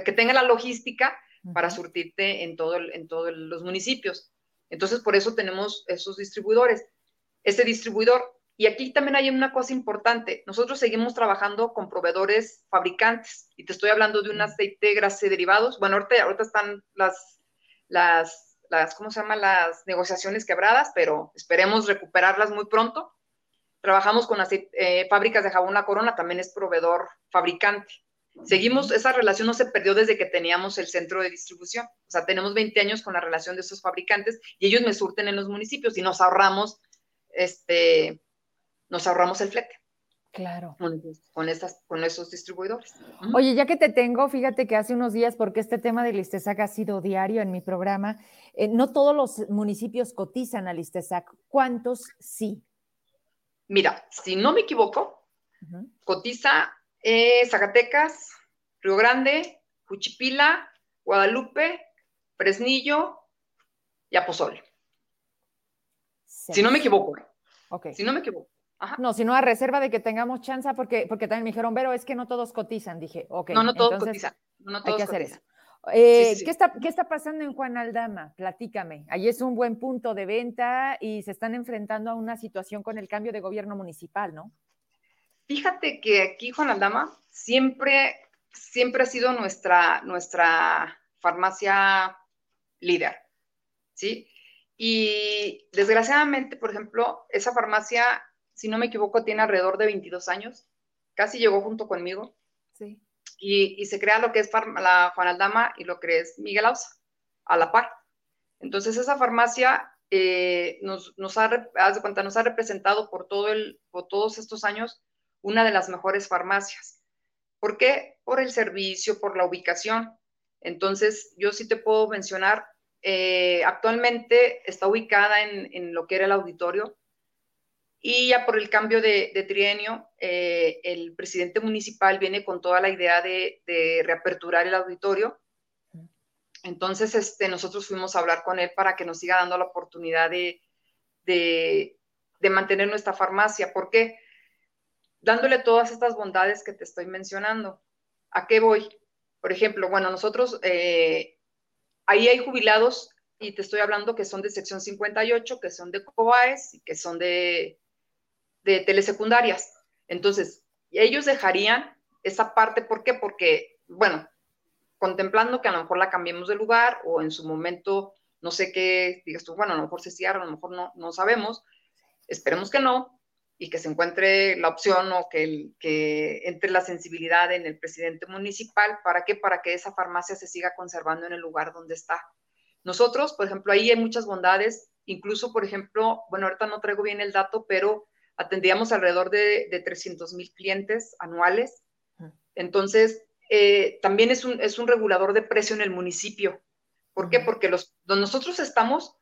que tenga la logística para surtirte en todos en todos los municipios. Entonces, por eso tenemos esos distribuidores. Ese distribuidor, y aquí también hay una cosa importante, nosotros seguimos trabajando con proveedores fabricantes, y te estoy hablando de un aceite grasa y derivados. Bueno, ahorita, ahorita están las, las las, ¿cómo se llama? Las negociaciones quebradas, pero esperemos recuperarlas muy pronto. Trabajamos con las eh, fábricas de jabón La Corona, también es proveedor fabricante. Seguimos, esa relación no se perdió desde que teníamos el centro de distribución. O sea, tenemos 20 años con la relación de esos fabricantes y ellos me surten en los municipios y nos ahorramos, este, nos ahorramos el flete.
Claro.
Con, estas, con esos distribuidores.
Oye, ya que te tengo, fíjate que hace unos días, porque este tema del ISTESAC ha sido diario en mi programa, eh, no todos los municipios cotizan al ISTESAC. ¿Cuántos sí?
Mira, si no me equivoco, cotiza eh, Zacatecas, Río Grande, Juchipila, Guadalupe, Fresnillo y Apozole. Si no me equivoco. Ok. Si no me equivoco.
Ajá. No, sino a reserva de que tengamos chance, porque, porque también me dijeron, pero es que no todos cotizan. Dije, ok.
No, no todos cotizan. No,
hay que hacer eso. Eh, ¿qué, está, ¿Qué está pasando en Juan Aldama? Platícame. Ahí es un buen punto de venta y se están enfrentando a una situación con el cambio de gobierno municipal, ¿no?
Fíjate que aquí Juan Aldama siempre, siempre ha sido nuestra, nuestra farmacia líder, ¿sí? Y desgraciadamente, por ejemplo, esa farmacia, si no me equivoco, tiene alrededor de 22 años, casi llegó junto conmigo. Sí. Y, se crea lo que es la Juan Aldama y lo que es Miguel Ausa, a la par. Entonces, esa farmacia eh, nos, nos, ha, cuenta, nos ha representado por, todo el, por todos estos años una de las mejores farmacias. ¿Por qué? Por el servicio, por la ubicación. Entonces, yo sí te puedo mencionar, eh, actualmente está ubicada en, en, lo que era el auditorio y ya por el cambio de, de trienio, eh, el presidente municipal viene con toda la idea de, de, reaperturar el auditorio. Entonces, este, nosotros fuimos a hablar con él para que nos siga dando la oportunidad de, de, de mantener nuestra farmacia. ¿Por qué? Dándole todas estas bondades que te estoy mencionando. ¿A qué voy? Por ejemplo, bueno, nosotros, eh, ahí hay jubilados, y te estoy hablando que son de sección 58, que son de COAES y que son de, de telesecundarias. Entonces, ellos dejarían esa parte, ¿por qué? Porque, bueno, contemplando que a lo mejor la cambiemos de lugar o en su momento, no sé qué, digas tú, bueno, a lo mejor se cierra, a lo mejor no, no sabemos, esperemos que no, y que se encuentre la opción o que, que entre la sensibilidad en el presidente municipal. ¿Para qué? Para que esa farmacia se siga conservando en el lugar donde está. Nosotros, por ejemplo, ahí hay muchas bondades, incluso, por ejemplo, bueno, ahorita no traigo bien el dato, pero atendíamos alrededor de, de 300 mil clientes anuales. Entonces, eh, también es un, es un regulador de precio en el municipio. ¿Por qué? Porque los, donde nosotros estamos,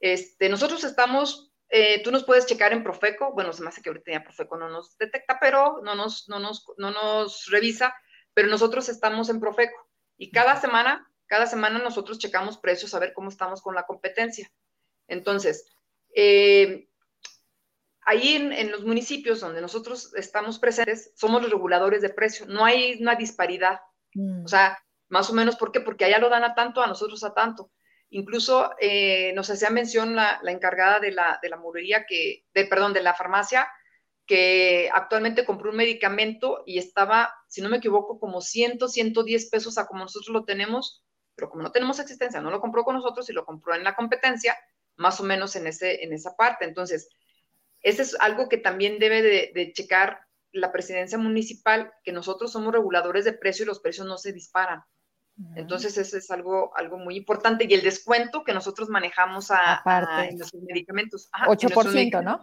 este, nosotros estamos eh, tú nos puedes checar en Profeco, bueno, se me hace que ahorita ya Profeco no nos detecta, pero no nos, no nos, no nos revisa, pero nosotros estamos en Profeco y cada semana, cada semana nosotros checamos precios a ver cómo estamos con la competencia. Entonces, eh, ahí en, los municipios donde nosotros estamos presentes, somos los reguladores de precios, no hay una disparidad. Mm. O sea, más o menos, ¿por qué? Porque allá lo dan a tanto, a nosotros a tanto. Incluso eh, nos hacía mención la, encargada de la, de mueblería, que, de, perdón, de la farmacia, que actualmente compró un medicamento y estaba, si no me equivoco, como 100, 110 pesos a como nosotros lo tenemos, pero como no tenemos existencia, no lo compró con nosotros y lo compró en la competencia, más o menos en, ese, en esa parte. Entonces, ese es algo que también debe de, de checar la presidencia municipal, que nosotros somos reguladores de precio y los precios no se disparan. Entonces, eso es algo, algo muy importante. Y el descuento que nosotros manejamos a, en nuestros medicamentos.
8%, ¿no?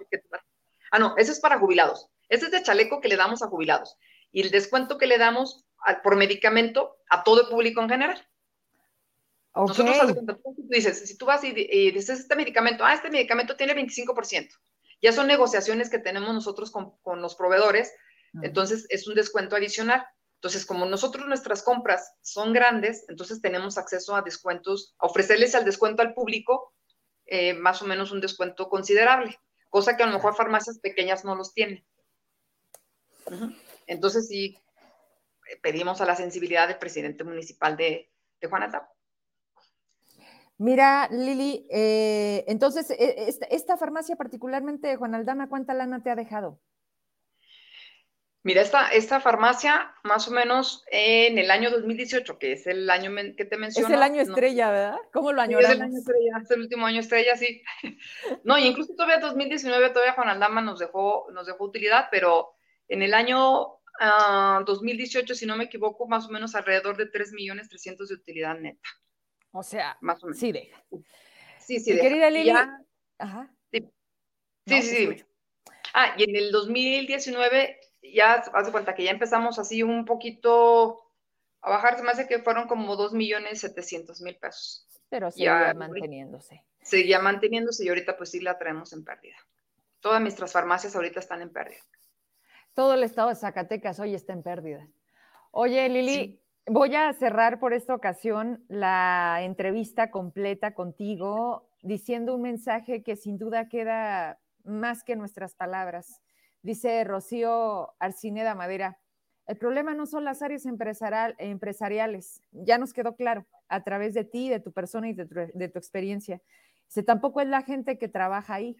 Ah, no, eso es para jubilados. Ese es de chaleco que le damos a jubilados. Y el descuento que le damos por medicamento a todo el público en general. Nosotros, tú dices, si tú vas y, dices este medicamento, ah, este medicamento tiene 25%. Ya son negociaciones que tenemos nosotros con, con los proveedores, entonces es un descuento adicional. Entonces, como nosotros nuestras compras son grandes, entonces tenemos acceso a descuentos, a ofrecerles al descuento al público eh, más o menos un descuento considerable, cosa que a lo mejor farmacias pequeñas no los tienen. Entonces, sí, pedimos a la sensibilidad del presidente municipal de, de Juanata.
Mira, Lili, eh, entonces, e, esta, esta, farmacia particularmente Juan Aldama, ¿cuánta lana te ha dejado?
Mira, esta, esta farmacia, más o menos en el año 2018, que es el año que te menciono.
Es el año estrella, ¿verdad? ¿Cómo lo añoramos?
es el año estrella, es el último año estrella, sí. No, y incluso todavía 2019, todavía Juan Aldama nos dejó, nos dejó utilidad, pero en el año 2018, ah, si no me equivoco, más o menos alrededor de 3 millones 300 de utilidad neta.
O sea, más o menos. sí deja.
Sí, sí, deja.
Querida Lili. Ajá.
Sí, sí, sí. Ah, y en el 2019 ya hace cuenta que ya empezamos así un poquito a bajar, se me hace que fueron como 2 millones 700 mil pesos.
Pero seguía manteniéndose.
Seguía manteniéndose y ahorita pues sí la traemos en pérdida. Todas nuestras farmacias ahorita están en pérdida.
Todo el estado de Zacatecas hoy está en pérdida. Oye, Lili, voy a cerrar por esta ocasión la entrevista completa contigo diciendo un mensaje que sin duda queda más que nuestras palabras. Dice Rocío Arcineda Madera, el problema no son las áreas empresariales, ya nos quedó claro a través de ti, de tu persona y de tu, experiencia. Dice, tampoco es la gente que trabaja ahí,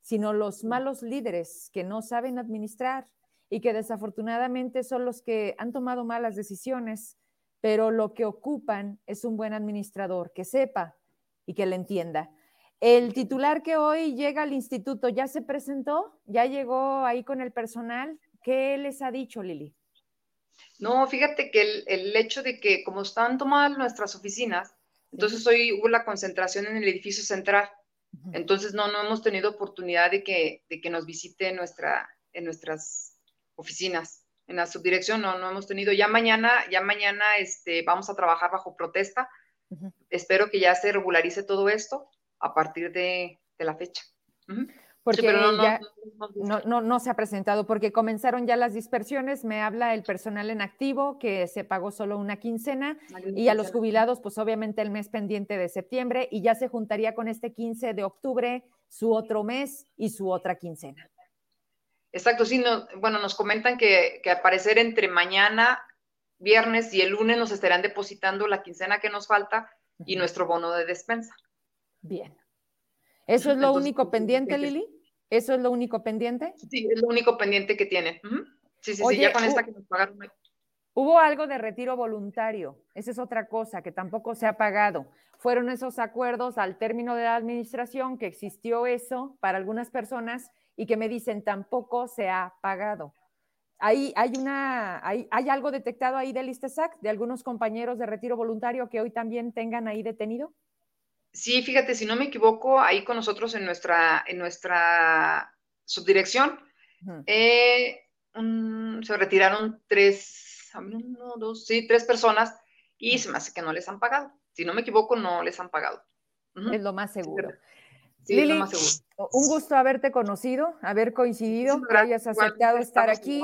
sino los malos líderes que no saben administrar y que desafortunadamente son los que han tomado malas decisiones, pero lo que ocupan es un buen administrador que sepa y que le entienda. El titular que hoy llega al instituto ya se presentó, ya llegó ahí con el personal. ¿Qué les ha dicho, Lili?
No, fíjate que el, hecho de que como están tomadas nuestras oficinas, entonces hoy hubo la concentración en el edificio central. Entonces no, no hemos tenido oportunidad de que, de que nos visite nuestra, en nuestras oficinas. En la subdirección no, no hemos tenido. Ya mañana, ya mañana este, vamos a trabajar bajo protesta. Espero que ya se regularice todo esto a partir de, la fecha.
Porque ya no, no, se ha presentado, porque comenzaron ya las dispersiones, me habla el personal en activo que se pagó solo una quincena y a los jubilados pues obviamente el mes pendiente de septiembre y ya se juntaría con este 15 de octubre su otro mes y su otra quincena.
Exacto, sí, bueno, nos comentan que, que al parecer entre mañana, viernes y el lunes nos estarán depositando la quincena que nos falta y nuestro bono de despensa.
Bien. ¿Eso es lo único pendiente, Lili? ¿Eso es lo único pendiente?
Sí, es lo único pendiente que tiene. Sí, sí, sí, ya con esta que nos pagaron.
Hubo algo de retiro voluntario, esa es otra cosa que tampoco se ha pagado. Fueron esos acuerdos al término de la administración que existió eso para algunas personas y que me dicen tampoco se ha pagado. ¿Hay, hay, una, hay, ¿Hay algo detectado ahí del ISTESAC de algunos compañeros de retiro voluntario que hoy también tengan ahí detenido?
Sí, fíjate, si no me equivoco, ahí con nosotros en nuestra, en nuestra subdirección, eh, se retiraron tres, uno, dos, sí, tres personas y se me hace que no les han pagado. Si no me equivoco, no les han pagado.
Es lo más seguro. Sí, es lo más seguro. un gusto haberte conocido, haber coincidido, que hayas aceptado estar aquí.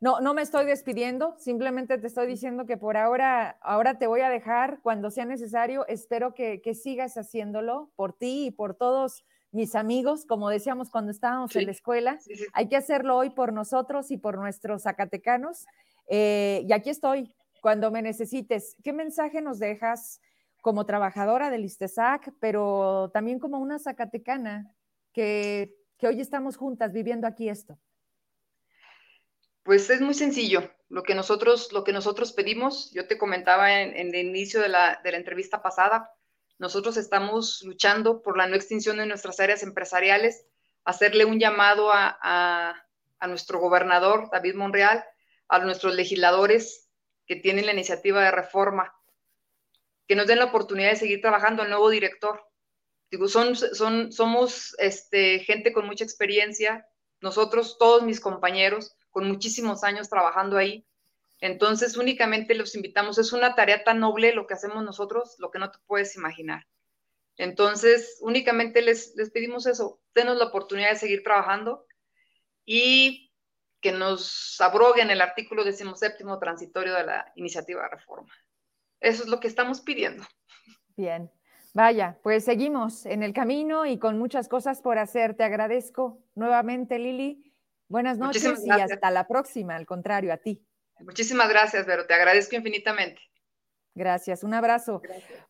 No, no me estoy despidiendo, simplemente te estoy diciendo que por ahora, ahora te voy a dejar cuando sea necesario. Espero que, sigas haciéndolo por ti y por todos mis amigos, como decíamos cuando estábamos en la escuela. Hay que hacerlo hoy por nosotros y por nuestros zacatecanos. Eh, y aquí estoy, cuando me necesites. ¿Qué mensaje nos dejas como trabajadora del ISTESAC, pero también como una zacatecana que, que hoy estamos juntas viviendo aquí esto?
Pues es muy sencillo. Lo que nosotros, lo que nosotros pedimos, yo te comentaba en, el inicio de la, entrevista pasada, nosotros estamos luchando por la no extinción de nuestras áreas empresariales, hacerle un llamado a, nuestro gobernador, David Monreal, a nuestros legisladores que tienen la iniciativa de reforma, que nos den la oportunidad de seguir trabajando, el nuevo director. Digo, son, son, somos este, gente con mucha experiencia, nosotros, todos mis compañeros, con muchísimos años trabajando ahí. Entonces, únicamente los invitamos. Es una tarea tan noble lo que hacemos nosotros, lo que no te puedes imaginar. Entonces, únicamente les, les pedimos eso, denos la oportunidad de seguir trabajando y que nos abroguen el artículo decimoséptimo transitorio de la iniciativa de reforma. Eso es lo que estamos pidiendo.
Bien, vaya, pues seguimos en el camino y con muchas cosas por hacer. Te agradezco nuevamente, Lili, Buenas noches y hasta la próxima, al contrario, a ti.
Muchísimas gracias, Vero, te agradezco infinitamente.
Gracias, un abrazo.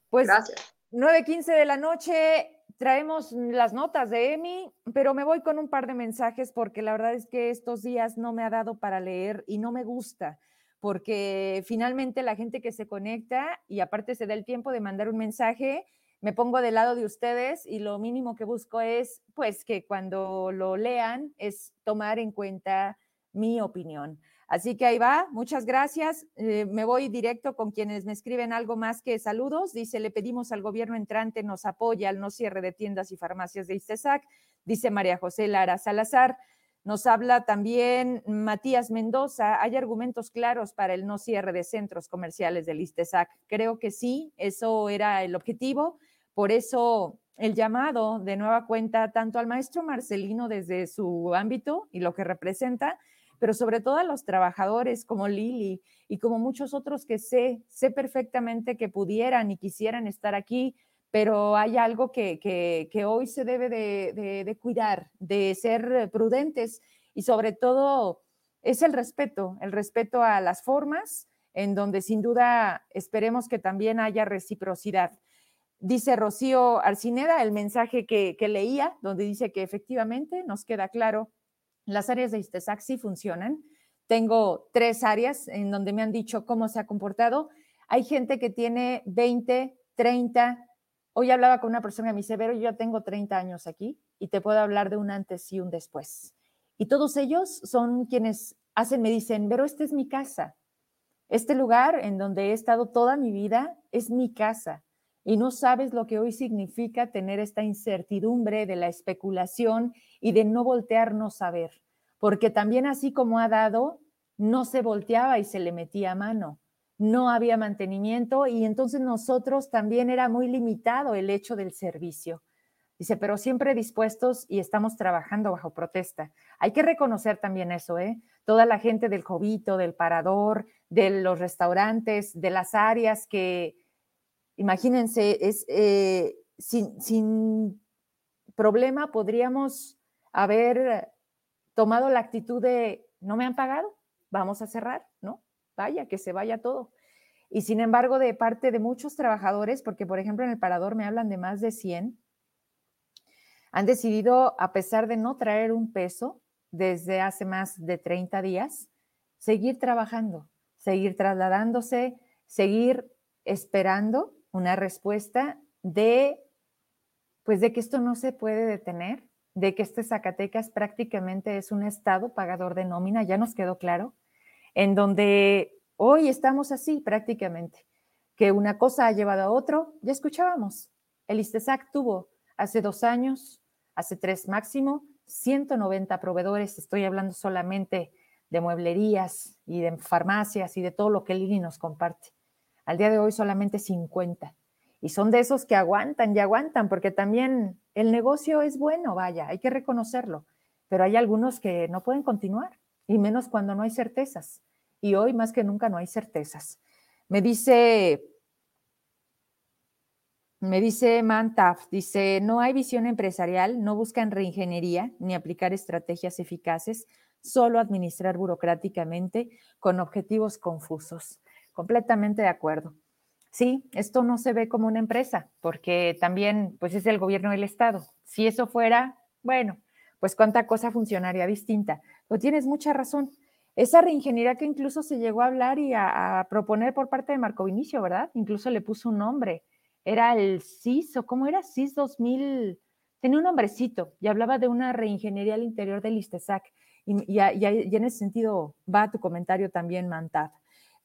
Pues gracias. 9.15 de la noche, traemos las notas de Emi, pero me voy con un par de mensajes porque la verdad es que estos días no me ha dado para leer y no me gusta, porque finalmente la gente que se conecta y aparte se da el tiempo de mandar un mensaje, me pongo del lado de ustedes y lo mínimo que busco es, pues, que cuando lo lean es tomar en cuenta mi opinión. Así que ahí va, muchas gracias. Eh, me voy directo con quienes me escriben algo más que saludos. Dice, le pedimos al gobierno entrante nos apoya al no cierre de tiendas y farmacias de ISTESAC. Dice María José Lara Salazar. Nos habla también Matías Mendoza. ¿Hay argumentos claros para el no cierre de centros comerciales del ISTESAC? Creo que sí, eso era el objetivo. Por eso el llamado de nueva cuenta tanto al maestro Marcelino desde su ámbito y lo que representa, pero sobre todo a los trabajadores como Lili y como muchos otros que sé, sé perfectamente que pudieran y quisieran estar aquí, pero hay algo que, hoy se debe de, cuidar, de ser prudentes y sobre todo es el respeto, el respeto a las formas, en donde sin duda esperemos que también haya reciprocidad. Dice Rocío Arcineda el mensaje que, leía, donde dice que efectivamente nos queda claro, las áreas de ISTESAC sí funcionan. Tengo tres áreas en donde me han dicho cómo se ha comportado. Hay gente que tiene 20, 30, Hoy hablaba con una persona y me dice, Vero, yo ya tengo 30 años aquí y te puedo hablar de un antes y un después. Y todos ellos son quienes hacen, me dicen, Vero, esta es mi casa. Este lugar en donde he estado toda mi vida es mi casa. Y no sabes lo que hoy significa tener esta incertidumbre de la especulación y de no voltearnos a ver. Porque también así como ha dado, no se volteaba y se le metía mano no había mantenimiento y entonces nosotros también era muy limitado el hecho del servicio. Dice, pero siempre dispuestos y estamos trabajando bajo protesta. Hay que reconocer también eso, ¿eh? Toda la gente del Jovito, del Parador, de los restaurantes, de las áreas que, imagínense, es eh, sin, sin problema podríamos haber tomado la actitud de, no me han pagado, vamos a cerrar, ¿no? Vaya, que se vaya todo. Y sin embargo, de parte de muchos trabajadores, porque por ejemplo en el parador me hablan de más de 100, han decidido, a pesar de no traer un peso desde hace más de 30 días, seguir trabajando, seguir trasladándose, seguir esperando una respuesta de, pues de que esto no se puede detener, de que este Zacatecas prácticamente es un estado pagador de nómina, ya nos quedó claro, en donde hoy estamos así prácticamente, que una cosa ha llevado a otro, ya escuchábamos, el ISTESAC tuvo hace dos años, hace tres máximo, 190 proveedores, estoy hablando solamente de mueblerías y de farmacias y de todo lo que el INI nos comparte. Al día de hoy solamente 50. Y son de esos que aguantan y aguantan, porque también el negocio es bueno, vaya, hay que reconocerlo, pero hay algunos que no pueden continuar, y menos cuando no hay certezas y hoy más que nunca no hay certezas. Me dice, me dice Mantaf, dice, no hay visión empresarial, no buscan reingeniería ni aplicar estrategias eficaces, solo administrar burocráticamente con objetivos confusos. Completamente de acuerdo. Sí, esto no se ve como una empresa, porque también pues es el gobierno del Estado. Si eso fuera, bueno, pues cuánta cosa funcionaría distinta. Pero tienes mucha razón. Esa reingeniería que incluso se llegó a hablar y a, proponer por parte de Marco Vinicio, ¿verdad? Incluso le puso un nombre. Era el CIS, o cómo era CIS 2000, tenía un nombrecito y hablaba de una reingeniería al interior del ISTESAC. Y, en ese sentido va tu comentario también, Mantad.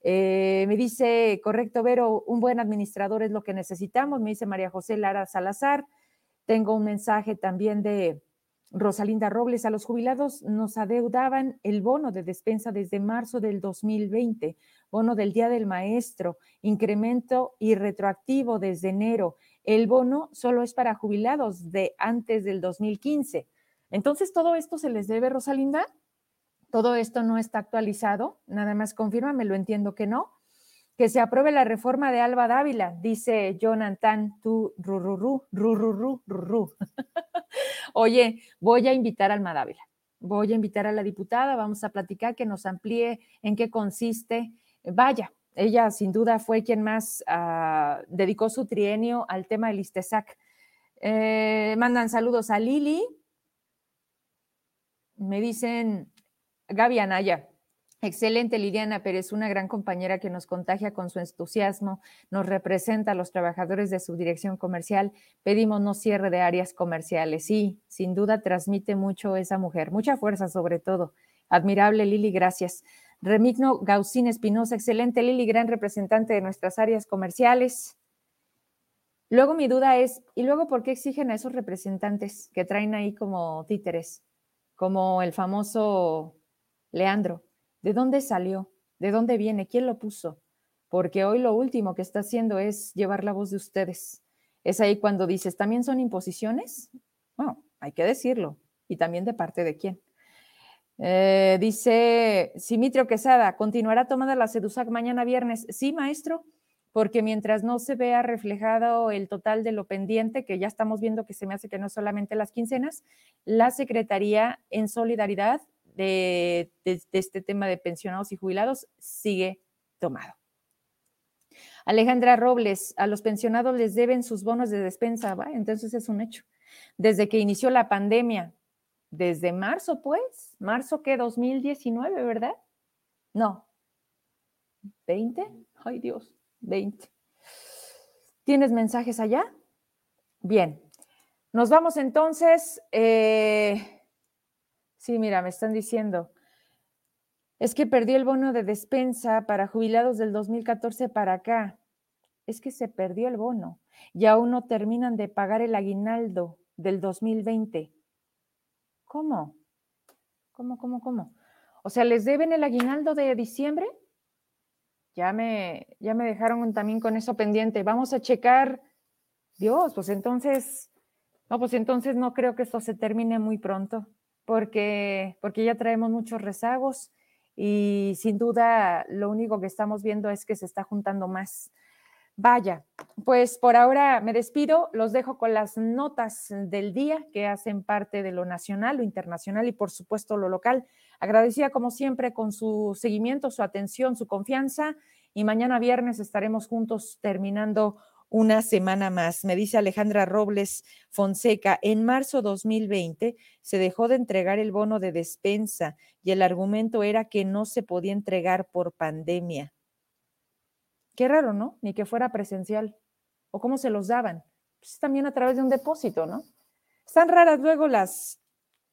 Eh, me dice, correcto, Vero, un buen administrador es lo que necesitamos, me dice María José Lara Salazar. Tengo un mensaje también de, Rosalinda Robles, a los jubilados nos adeudaban el bono de despensa desde marzo del 2020, bono del Día del Maestro, incremento y retroactivo desde enero. El bono solo es para jubilados de antes del 2015. Entonces, ¿todo esto se les debe, Rosalinda? ¿Todo esto no está actualizado? Nada más confirma, me lo entiendo que no que se apruebe la reforma de Alba Dávila, dice Jonathan, tú, ru, ru, Oye, voy a invitar a Alma Dávila, voy a invitar a la diputada, vamos a platicar que nos amplíe en qué consiste. Vaya, ella sin duda fue quien más ah, dedicó su trienio al tema del ISTESAC. Eh, mandan saludos a Lili. Me dicen, Gaby Anaya, Excelente, Liliana Pérez, una gran compañera que nos contagia con su entusiasmo, nos representa a los trabajadores de su dirección comercial. Pedimos no cierre de áreas comerciales. Sí, sin duda transmite mucho esa mujer, mucha fuerza sobre todo. Admirable, Lili, gracias. Remigno Gaucín Espinosa, excelente, Lili, gran representante de nuestras áreas comerciales. Luego mi duda es, ¿y luego por qué exigen a esos representantes que traen ahí como títeres, como el famoso Leandro? ¿De dónde salió? ¿De dónde viene? ¿Quién lo puso? Porque hoy lo último que está haciendo es llevar la voz de ustedes. Es ahí cuando dices, ¿también son imposiciones? Bueno, hay que decirlo. ¿Y también de parte de quién? Eh, dice Simitrio Quesada, ¿continuará tomada la SEDUSAC mañana viernes? Sí, maestro, porque mientras no se vea reflejado el total de lo pendiente, que ya estamos viendo que se me hace que no solamente las quincenas, la Secretaría en solidaridad de, este tema de pensionados y jubilados sigue tomado. Alejandra Robles, a los pensionados les deben sus bonos de despensa, ¿va? Entonces es un hecho. Desde que inició la pandemia, desde marzo, pues, marzo que 2019, ¿verdad? No. ¿20? Ay Dios, 20. ¿Tienes mensajes allá? Bien. Nos vamos entonces. Eh, sí, mira, me están diciendo. Es que perdí el bono de despensa para jubilados del 2014 para acá. Es que se perdió el bono y aún no terminan de pagar el aguinaldo del 2020. ¿Cómo? ¿Cómo, cómo, cómo? O sea, ¿les deben el aguinaldo de diciembre? Ya me, ya me dejaron también con eso pendiente. Vamos a checar. Dios, pues entonces, no, pues entonces no creo que esto se termine muy pronto, porque, porque ya traemos muchos rezagos y sin duda lo único que estamos viendo es que se está juntando más. Vaya, pues por ahora me despido, los dejo con las notas del día que hacen parte de lo nacional, lo internacional y por supuesto lo local. Agradecida como siempre con su seguimiento, su atención, su confianza y mañana viernes estaremos juntos terminando una semana más. Me dice Alejandra Robles Fonseca, en marzo 2020 se dejó de entregar el bono de despensa y el argumento era que no se podía entregar por pandemia. Qué raro, ¿no? Ni que fuera presencial. ¿O cómo se los daban? Pues también a través de un depósito, ¿no? Están raras luego las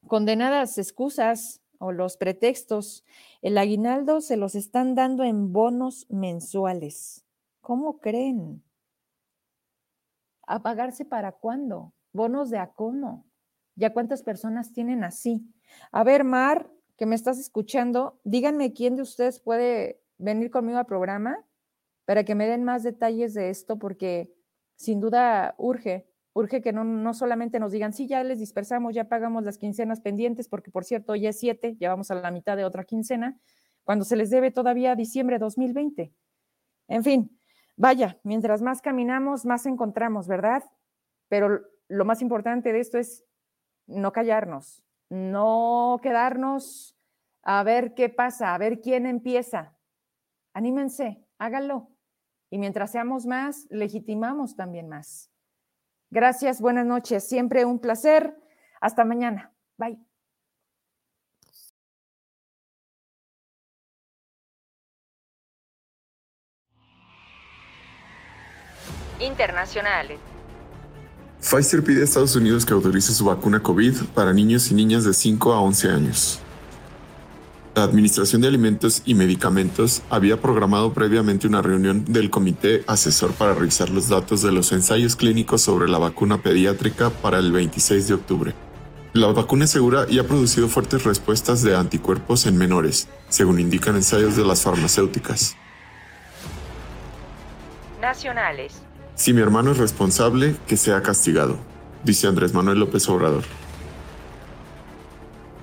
condenadas excusas o los pretextos. El aguinaldo se los están dando en bonos mensuales. ¿Cómo creen? ¿A pagarse para cuándo? ¿Bonos de a cómo? ¿Ya cuántas personas tienen así? A ver, Mar, que me estás escuchando, díganme quién de ustedes puede venir conmigo al programa para que me den más detalles de esto, porque sin duda urge, urge que no, no solamente nos digan, sí, ya les dispersamos, ya pagamos las quincenas pendientes, porque por cierto, ya es siete, ya vamos a la mitad de otra quincena, cuando se les debe todavía diciembre de 2020. En fin, vaya, mientras más caminamos, más encontramos, ¿verdad? Pero lo más importante de esto es no callarnos, no quedarnos a ver qué pasa, a ver quién empieza. Anímense, háganlo. Y mientras seamos más, legitimamos también más. Gracias, buenas noches. Siempre un placer. Hasta mañana. Bye.
Internacionales. Pfizer pide a Estados Unidos que autorice su vacuna COVID para niños y niñas de 5 a 11 años. La Administración de Alimentos y Medicamentos había programado previamente una reunión del Comité Asesor para revisar los datos de los ensayos clínicos sobre la vacuna pediátrica para el 26 de octubre. La vacuna es segura y ha producido fuertes respuestas de anticuerpos en menores, según indican ensayos de las farmacéuticas.
Nacionales.
Si mi hermano es responsable, que sea castigado, dice Andrés Manuel López Obrador.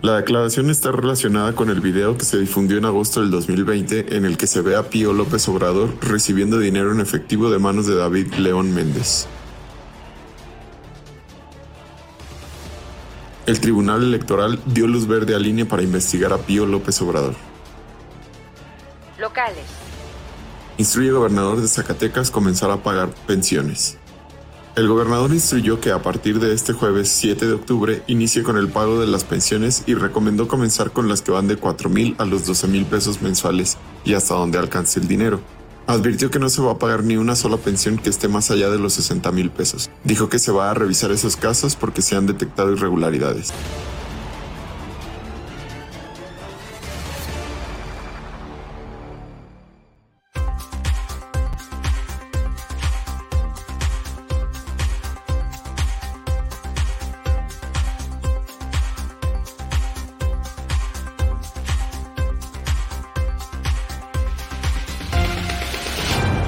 La declaración está relacionada con el video que se difundió en agosto del 2020 en el que se ve a Pío López Obrador recibiendo dinero en efectivo de manos de David León Méndez. El Tribunal Electoral dio luz verde a línea para investigar a Pío López Obrador.
Locales.
Instruye gobernador de Zacatecas comenzar a pagar pensiones. El gobernador instruyó que a partir de este jueves 7 de octubre inicie con el pago de las pensiones y recomendó comenzar con las que van de 4 mil a los 12 mil pesos mensuales y hasta donde alcance el dinero. Advirtió que no se va a pagar ni una sola pensión que esté más allá de los 60 mil pesos. Dijo que se va a revisar esos casos porque se han detectado irregularidades.